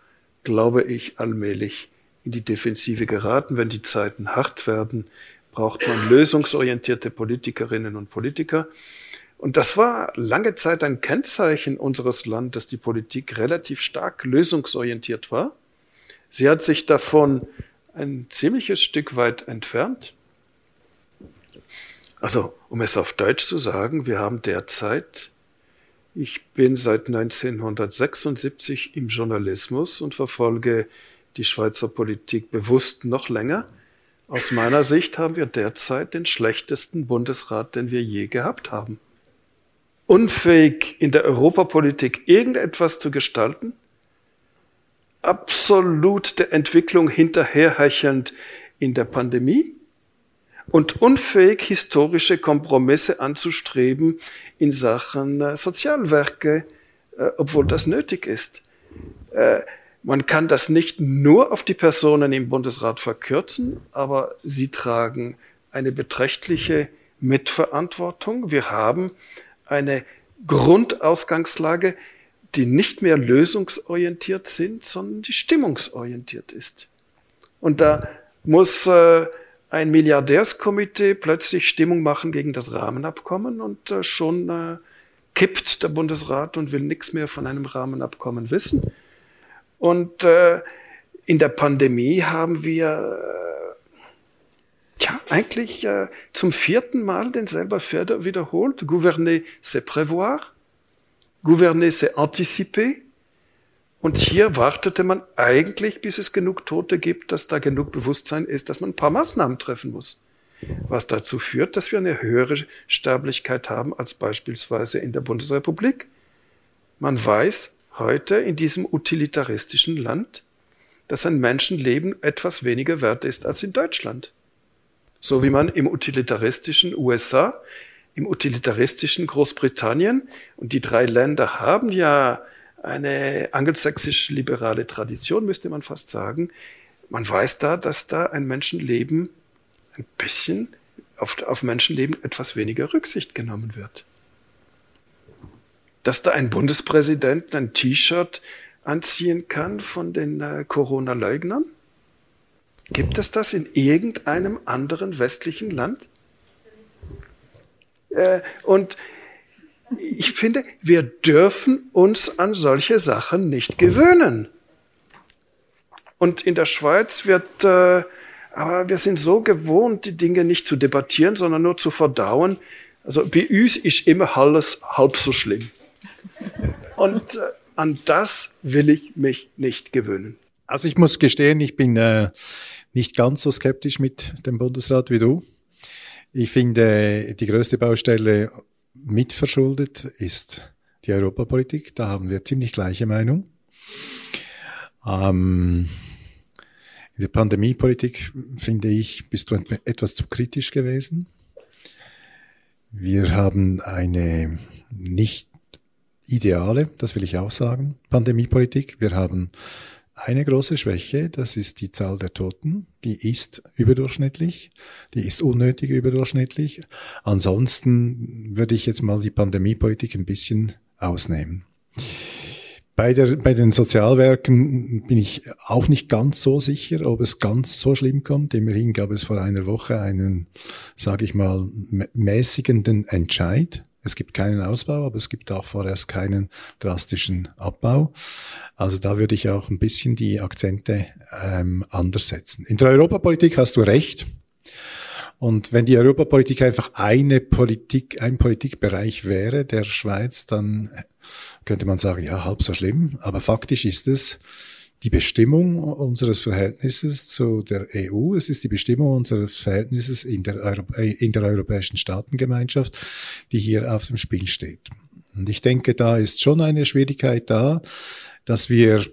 glaube ich, allmählich in die Defensive geraten. Wenn die Zeiten hart werden, braucht man lösungsorientierte Politikerinnen und Politiker. Und das war lange Zeit ein Kennzeichen unseres Landes, dass die Politik relativ stark lösungsorientiert war. Sie hat sich davon ein ziemliches Stück weit entfernt. Also, um es auf Deutsch zu sagen, wir haben derzeit, ich bin seit 1976 im Journalismus und verfolge die Schweizer Politik bewusst noch länger. Aus meiner Sicht haben wir derzeit den schlechtesten Bundesrat, den wir je gehabt haben. Unfähig in der Europapolitik irgendetwas zu gestalten, absolut der Entwicklung hinterherhechelnd in der Pandemie und unfähig, historische Kompromisse anzustreben in Sachen äh, Sozialwerke, äh, obwohl das nötig ist. Äh, man kann das nicht nur auf die Personen im Bundesrat verkürzen, aber sie tragen eine beträchtliche Mitverantwortung. Wir haben eine Grundausgangslage, die nicht mehr lösungsorientiert sind, sondern die stimmungsorientiert ist. Und da muss äh, ein Milliardärskomitee plötzlich Stimmung machen gegen das Rahmenabkommen und äh, schon äh, kippt der Bundesrat und will nichts mehr von einem Rahmenabkommen wissen. Und äh, in der Pandemie haben wir äh, ja eigentlich äh, zum vierten Mal denselben Pferd wiederholt. Gouverner, c'est prévoir. Gouverner, c'est anticiper. Und hier wartete man eigentlich, bis es genug Tote gibt, dass da genug Bewusstsein ist, dass man ein paar Maßnahmen treffen muss. Was dazu führt, dass wir eine höhere Sterblichkeit haben als beispielsweise in der Bundesrepublik. Man weiß heute in diesem utilitaristischen Land, dass ein Menschenleben etwas weniger wert ist als in Deutschland. So wie man im utilitaristischen USA im utilitaristischen Großbritannien. Und die drei Länder haben ja eine angelsächsisch-liberale Tradition, müsste man fast sagen. Man weiß da, dass da ein Menschenleben ein bisschen auf, auf Menschenleben etwas weniger Rücksicht genommen wird. Dass da ein Bundespräsident ein T-Shirt anziehen kann von den äh, Corona-Leugnern? Gibt es das in irgendeinem anderen westlichen Land? Äh, und ich finde, wir dürfen uns an solche Sachen nicht gewöhnen. Und in der Schweiz wird, äh, aber wir sind so gewohnt, die Dinge nicht zu debattieren, sondern nur zu verdauen. Also bei uns ist immer alles halb so schlimm. Und äh, an das will ich mich nicht gewöhnen. Also ich muss gestehen, ich bin äh, nicht ganz so skeptisch mit dem Bundesrat wie du. Ich finde, die größte Baustelle mitverschuldet ist die Europapolitik. Da haben wir ziemlich gleiche Meinung. Ähm, in der Pandemiepolitik, finde ich, bist du etwas zu kritisch gewesen. Wir haben eine nicht ideale, das will ich auch sagen, Pandemiepolitik. Wir haben eine große Schwäche, das ist die Zahl der Toten. Die ist überdurchschnittlich, die ist unnötig überdurchschnittlich. Ansonsten würde ich jetzt mal die Pandemiepolitik ein bisschen ausnehmen. Bei, der, bei den Sozialwerken bin ich auch nicht ganz so sicher, ob es ganz so schlimm kommt. Immerhin gab es vor einer Woche einen, sage ich mal, mäßigenden Entscheid es gibt keinen Ausbau, aber es gibt auch vorerst keinen drastischen Abbau. Also da würde ich auch ein bisschen die Akzente ähm, anders setzen. In der Europapolitik hast du recht. Und wenn die Europapolitik einfach eine Politik, ein Politikbereich wäre der Schweiz, dann könnte man sagen, ja, halb so schlimm. Aber faktisch ist es, die Bestimmung unseres Verhältnisses zu der EU, es ist die Bestimmung unseres Verhältnisses in der, Euro äh, in der Europäischen Staatengemeinschaft, die hier auf dem Spiel steht. Und ich denke, da ist schon eine Schwierigkeit da, dass wir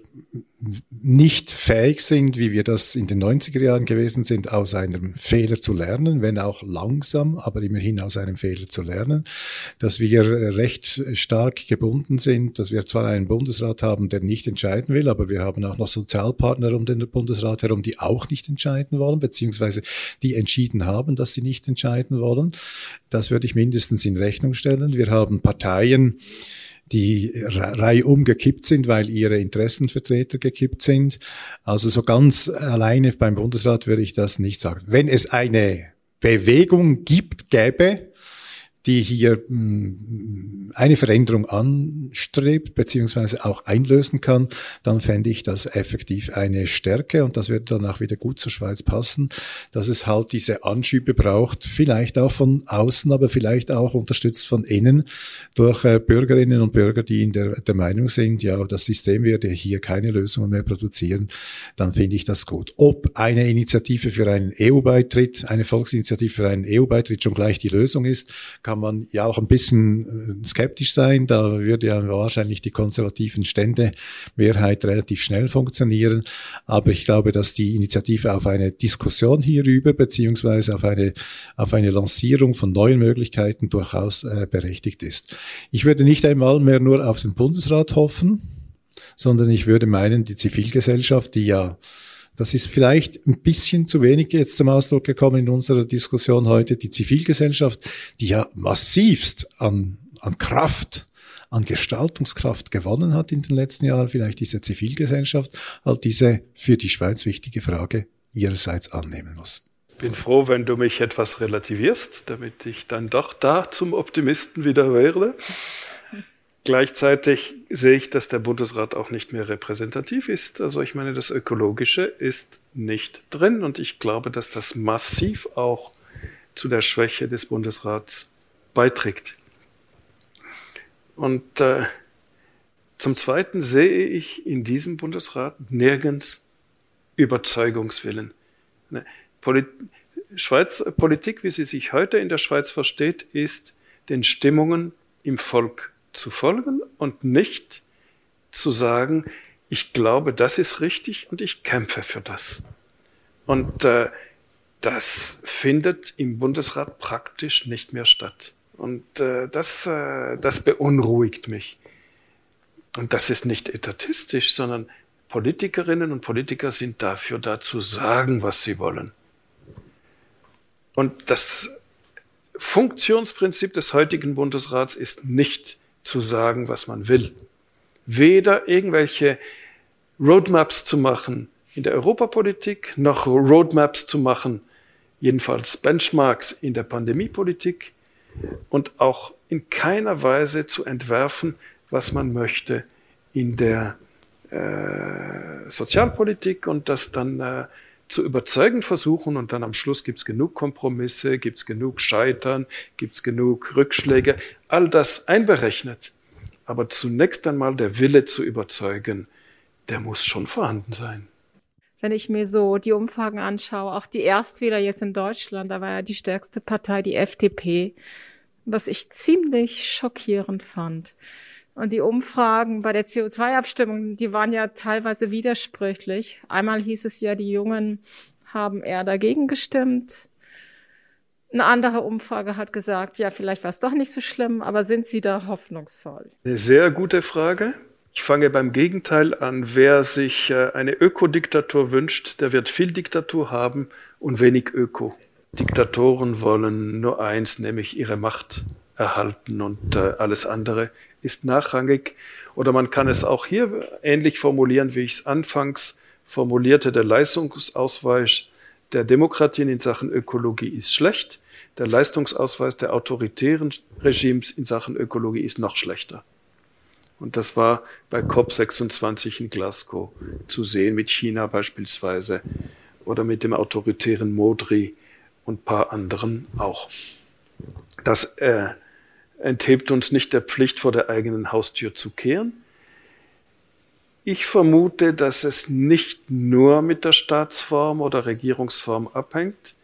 nicht fähig sind, wie wir das in den 90er Jahren gewesen sind, aus einem Fehler zu lernen, wenn auch langsam, aber immerhin aus einem Fehler zu lernen, dass wir recht stark gebunden sind, dass wir zwar einen Bundesrat haben, der nicht entscheiden will, aber wir haben auch noch Sozialpartner um den Bundesrat herum, die auch nicht entscheiden wollen, beziehungsweise die entschieden haben, dass sie nicht entscheiden wollen. Das würde ich mindestens in Rechnung stellen. Wir haben Parteien, die Reihe umgekippt sind, weil ihre Interessenvertreter gekippt sind. Also so ganz alleine beim Bundesrat würde ich das nicht sagen. Wenn es eine Bewegung gibt, gäbe, die hier mm, eine Veränderung anstrebt, beziehungsweise auch einlösen kann, dann fände ich das effektiv eine Stärke und das würde dann auch wieder gut zur Schweiz passen, dass es halt diese Anschübe braucht, vielleicht auch von außen, aber vielleicht auch unterstützt von innen durch äh, Bürgerinnen und Bürger, die in der, der Meinung sind, ja, das System werde hier keine Lösungen mehr produzieren, dann finde ich das gut. Ob eine Initiative für einen EU-Beitritt, eine Volksinitiative für einen EU-Beitritt schon gleich die Lösung ist, kann kann man ja auch ein bisschen äh, skeptisch sein. Da würde ja wahrscheinlich die konservativen Stände Mehrheit relativ schnell funktionieren. Aber ich glaube, dass die Initiative auf eine Diskussion hierüber beziehungsweise auf eine, auf eine Lancierung von neuen Möglichkeiten durchaus äh, berechtigt ist. Ich würde nicht einmal mehr nur auf den Bundesrat hoffen, sondern ich würde meinen, die Zivilgesellschaft, die ja das ist vielleicht ein bisschen zu wenig jetzt zum Ausdruck gekommen in unserer Diskussion heute. Die Zivilgesellschaft, die ja massivst an, an Kraft an Gestaltungskraft gewonnen hat in den letzten Jahren, vielleicht diese Zivilgesellschaft, halt diese für die Schweiz wichtige Frage ihrerseits annehmen muss. Bin froh, wenn du mich etwas relativierst, damit ich dann doch da zum Optimisten wieder werde. Gleichzeitig sehe ich, dass der Bundesrat auch nicht mehr repräsentativ ist. Also ich meine, das Ökologische ist nicht drin und ich glaube, dass das massiv auch zu der Schwäche des Bundesrats beiträgt. Und äh, zum Zweiten sehe ich in diesem Bundesrat nirgends Überzeugungswillen. Ne, Polit Schweiz, Politik, wie sie sich heute in der Schweiz versteht, ist den Stimmungen im Volk zu folgen und nicht zu sagen, ich glaube, das ist richtig und ich kämpfe für das. Und äh, das findet im Bundesrat praktisch nicht mehr statt. Und äh, das, äh, das beunruhigt mich. Und das ist nicht etatistisch, sondern Politikerinnen und Politiker sind dafür da zu sagen, was sie wollen. Und das Funktionsprinzip des heutigen Bundesrats ist nicht zu sagen, was man will. Weder irgendwelche Roadmaps zu machen in der Europapolitik, noch Roadmaps zu machen, jedenfalls Benchmarks in der Pandemiepolitik und auch in keiner Weise zu entwerfen, was man möchte in der äh, Sozialpolitik und das dann äh, zu überzeugen versuchen und dann am Schluss gibt es genug Kompromisse, gibt es genug Scheitern, gibt es genug Rückschläge, all das einberechnet. Aber zunächst einmal der Wille zu überzeugen, der muss schon vorhanden sein. Wenn ich mir so die Umfragen anschaue, auch die Erstwähler jetzt in Deutschland, da war ja die stärkste Partei die FDP, was ich ziemlich schockierend fand. Und die Umfragen bei der CO2-Abstimmung, die waren ja teilweise widersprüchlich. Einmal hieß es ja, die Jungen haben eher dagegen gestimmt. Eine andere Umfrage hat gesagt, ja, vielleicht war es doch nicht so schlimm, aber sind Sie da hoffnungsvoll? Eine sehr gute Frage. Ich fange beim Gegenteil an. Wer sich äh, eine Ökodiktatur wünscht, der wird viel Diktatur haben und wenig Öko. Diktatoren wollen nur eins, nämlich ihre Macht erhalten und äh, alles andere ist nachrangig. Oder man kann es auch hier ähnlich formulieren, wie ich es anfangs formulierte. Der Leistungsausweis der Demokratien in Sachen Ökologie ist schlecht. Der Leistungsausweis der autoritären Regimes in Sachen Ökologie ist noch schlechter. Und das war bei COP26 in Glasgow zu sehen, mit China beispielsweise oder mit dem autoritären Modri und paar anderen auch. Das äh, enthebt uns nicht der Pflicht, vor der eigenen Haustür zu kehren. Ich vermute, dass es nicht nur mit der Staatsform oder Regierungsform abhängt.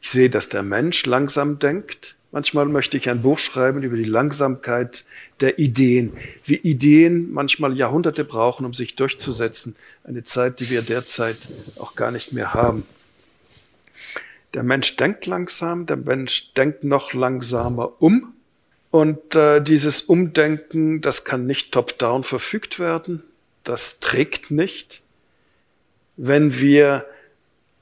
Ich sehe, dass der Mensch langsam denkt. Manchmal möchte ich ein Buch schreiben über die Langsamkeit der Ideen, wie Ideen manchmal Jahrhunderte brauchen, um sich durchzusetzen. Eine Zeit, die wir derzeit auch gar nicht mehr haben. Der Mensch denkt langsam, der Mensch denkt noch langsamer um. Und äh, dieses Umdenken, das kann nicht top-down verfügt werden, das trägt nicht. Wenn wir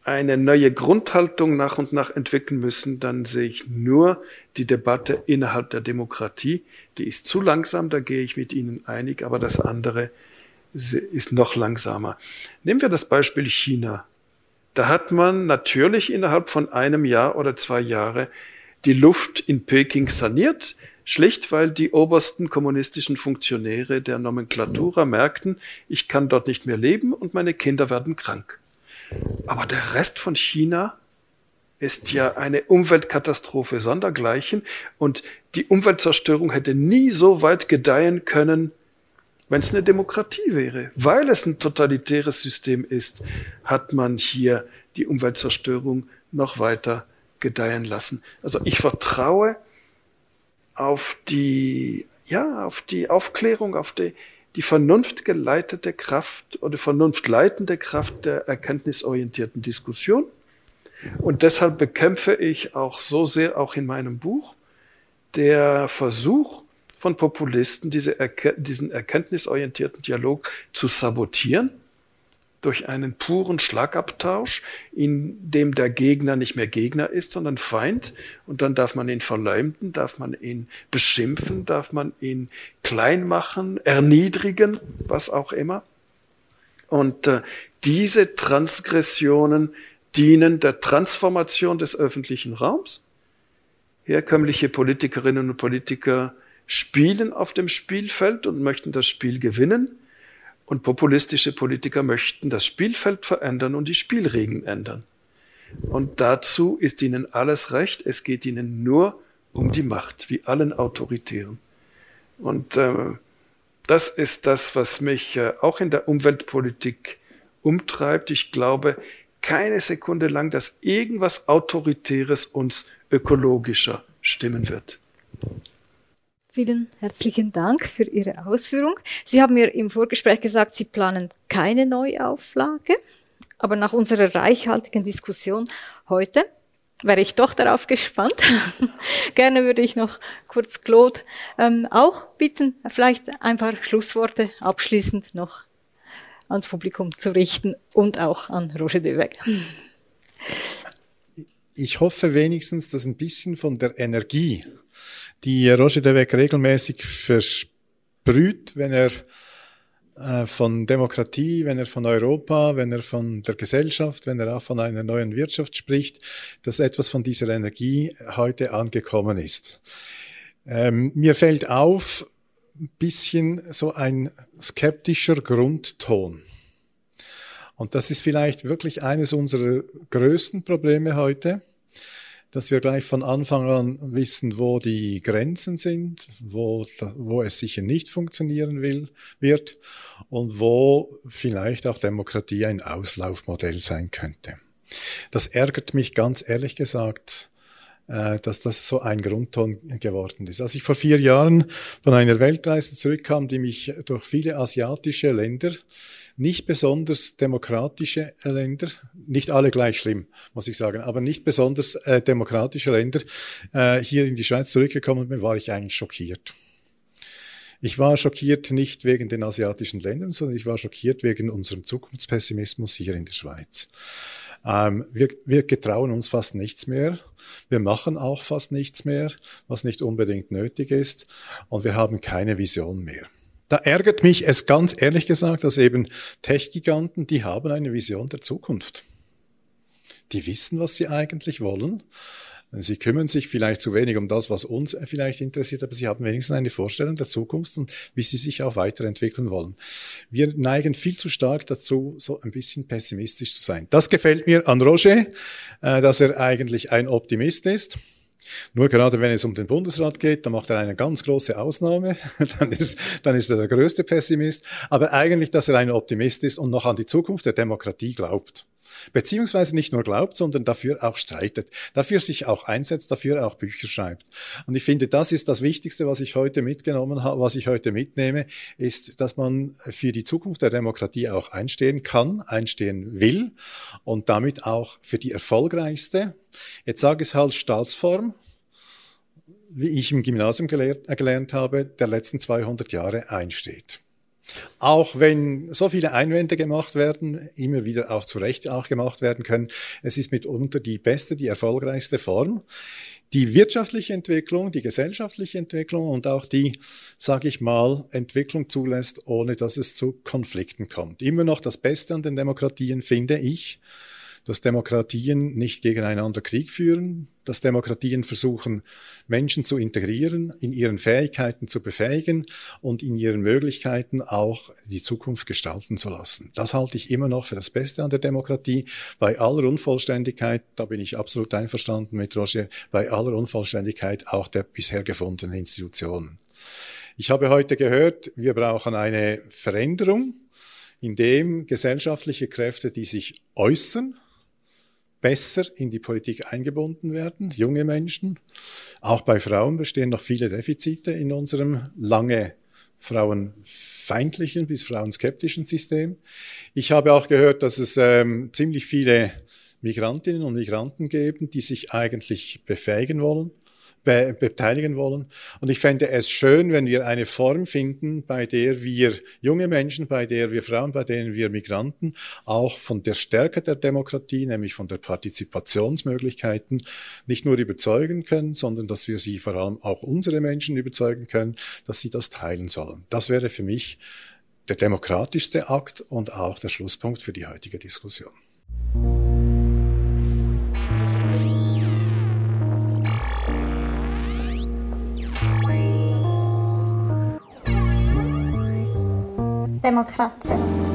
eine neue Grundhaltung nach und nach entwickeln müssen, dann sehe ich nur die Debatte innerhalb der Demokratie. Die ist zu langsam, da gehe ich mit Ihnen einig, aber das andere ist noch langsamer. Nehmen wir das Beispiel China. Da hat man natürlich innerhalb von einem Jahr oder zwei Jahre die Luft in Peking saniert, schlicht weil die obersten kommunistischen Funktionäre der Nomenklatura merkten, ich kann dort nicht mehr leben und meine Kinder werden krank. Aber der Rest von China ist ja eine Umweltkatastrophe sondergleichen und die Umweltzerstörung hätte nie so weit gedeihen können, wenn es eine Demokratie wäre. Weil es ein totalitäres System ist, hat man hier die Umweltzerstörung noch weiter gedeihen lassen. Also ich vertraue auf die, ja, auf die Aufklärung, auf die, die vernunftgeleitete Kraft oder vernunftleitende Kraft der erkenntnisorientierten Diskussion. Und deshalb bekämpfe ich auch so sehr, auch in meinem Buch, der Versuch von Populisten, diese Erke diesen erkenntnisorientierten Dialog zu sabotieren durch einen puren Schlagabtausch, in dem der Gegner nicht mehr Gegner ist, sondern Feind. Und dann darf man ihn verleumden, darf man ihn beschimpfen, darf man ihn klein machen, erniedrigen, was auch immer. Und äh, diese Transgressionen dienen der Transformation des öffentlichen Raums. Herkömmliche Politikerinnen und Politiker spielen auf dem Spielfeld und möchten das Spiel gewinnen. Und populistische Politiker möchten das Spielfeld verändern und die Spielregeln ändern. Und dazu ist ihnen alles recht. Es geht ihnen nur um die Macht, wie allen Autoritären. Und äh, das ist das, was mich äh, auch in der Umweltpolitik umtreibt. Ich glaube keine Sekunde lang, dass irgendwas Autoritäres uns ökologischer stimmen wird. Vielen herzlichen Dank für Ihre Ausführung. Sie haben mir im Vorgespräch gesagt, Sie planen keine Neuauflage, aber nach unserer reichhaltigen Diskussion heute wäre ich doch darauf gespannt. Gerne würde ich noch kurz Claude ähm, auch bitten, vielleicht ein paar Schlussworte abschließend noch ans Publikum zu richten und auch an Roger Deweg. Ich hoffe wenigstens, dass ein bisschen von der Energie die Roger de Weg regelmäßig versprüht, wenn er äh, von Demokratie, wenn er von Europa, wenn er von der Gesellschaft, wenn er auch von einer neuen Wirtschaft spricht, dass etwas von dieser Energie heute angekommen ist. Ähm, mir fällt auf, ein bisschen so ein skeptischer Grundton. Und das ist vielleicht wirklich eines unserer größten Probleme heute dass wir gleich von Anfang an wissen, wo die Grenzen sind, wo, wo es sicher nicht funktionieren will, wird und wo vielleicht auch Demokratie ein Auslaufmodell sein könnte. Das ärgert mich ganz ehrlich gesagt, äh, dass das so ein Grundton geworden ist. Als ich vor vier Jahren von einer Weltreise zurückkam, die mich durch viele asiatische Länder nicht besonders demokratische Länder, nicht alle gleich schlimm, muss ich sagen, aber nicht besonders äh, demokratische Länder äh, hier in die Schweiz zurückgekommen bin, war ich eigentlich schockiert. Ich war schockiert nicht wegen den asiatischen Ländern, sondern ich war schockiert wegen unserem Zukunftspessimismus hier in der Schweiz. Ähm, wir, wir getrauen uns fast nichts mehr. Wir machen auch fast nichts mehr, was nicht unbedingt nötig ist. Und wir haben keine Vision mehr. Da ärgert mich es ganz ehrlich gesagt, dass eben Tech-Giganten, die haben eine Vision der Zukunft. Die wissen, was sie eigentlich wollen. Sie kümmern sich vielleicht zu wenig um das, was uns vielleicht interessiert, aber sie haben wenigstens eine Vorstellung der Zukunft und wie sie sich auch weiterentwickeln wollen. Wir neigen viel zu stark dazu, so ein bisschen pessimistisch zu sein. Das gefällt mir an Roger, äh, dass er eigentlich ein Optimist ist. Nur gerade wenn es um den Bundesrat geht, dann macht er eine ganz große Ausnahme. dann, ist, dann ist er der größte Pessimist. Aber eigentlich, dass er ein Optimist ist und noch an die Zukunft der Demokratie glaubt. Beziehungsweise nicht nur glaubt, sondern dafür auch streitet, dafür sich auch einsetzt, dafür auch Bücher schreibt. Und ich finde, das ist das Wichtigste, was ich heute mitgenommen habe, was ich heute mitnehme, ist, dass man für die Zukunft der Demokratie auch einstehen kann, einstehen will und damit auch für die erfolgreichste, jetzt sage ich es halt Staatsform, wie ich im Gymnasium gelehrt, gelernt habe, der letzten 200 Jahre einsteht. Auch wenn so viele Einwände gemacht werden, immer wieder auch zu Recht auch gemacht werden können, es ist mitunter die beste, die erfolgreichste Form. Die wirtschaftliche Entwicklung, die gesellschaftliche Entwicklung und auch die, sage ich mal, Entwicklung zulässt, ohne dass es zu Konflikten kommt. Immer noch das Beste an den Demokratien finde ich, dass Demokratien nicht gegeneinander Krieg führen, dass Demokratien versuchen, Menschen zu integrieren, in ihren Fähigkeiten zu befähigen und in ihren Möglichkeiten auch die Zukunft gestalten zu lassen. Das halte ich immer noch für das Beste an der Demokratie. Bei aller Unvollständigkeit, da bin ich absolut einverstanden mit Roger, bei aller Unvollständigkeit auch der bisher gefundenen Institutionen. Ich habe heute gehört, wir brauchen eine Veränderung, in dem gesellschaftliche Kräfte, die sich äußern, besser in die Politik eingebunden werden, junge Menschen. Auch bei Frauen bestehen noch viele Defizite in unserem lange frauenfeindlichen bis frauenskeptischen System. Ich habe auch gehört, dass es ähm, ziemlich viele Migrantinnen und Migranten geben, die sich eigentlich befähigen wollen, be beteiligen wollen. Und ich fände es schön, wenn wir eine Form finden, bei der wir junge Menschen, bei der wir Frauen, bei denen wir Migranten auch von der Stärke der Demokratie, nämlich von der Partizipationsmöglichkeiten, nicht nur überzeugen können, sondern dass wir sie vor allem auch unsere Menschen überzeugen können, dass sie das teilen sollen. Das wäre für mich der demokratischste Akt und auch der Schlusspunkt für die heutige Diskussion. democrazia.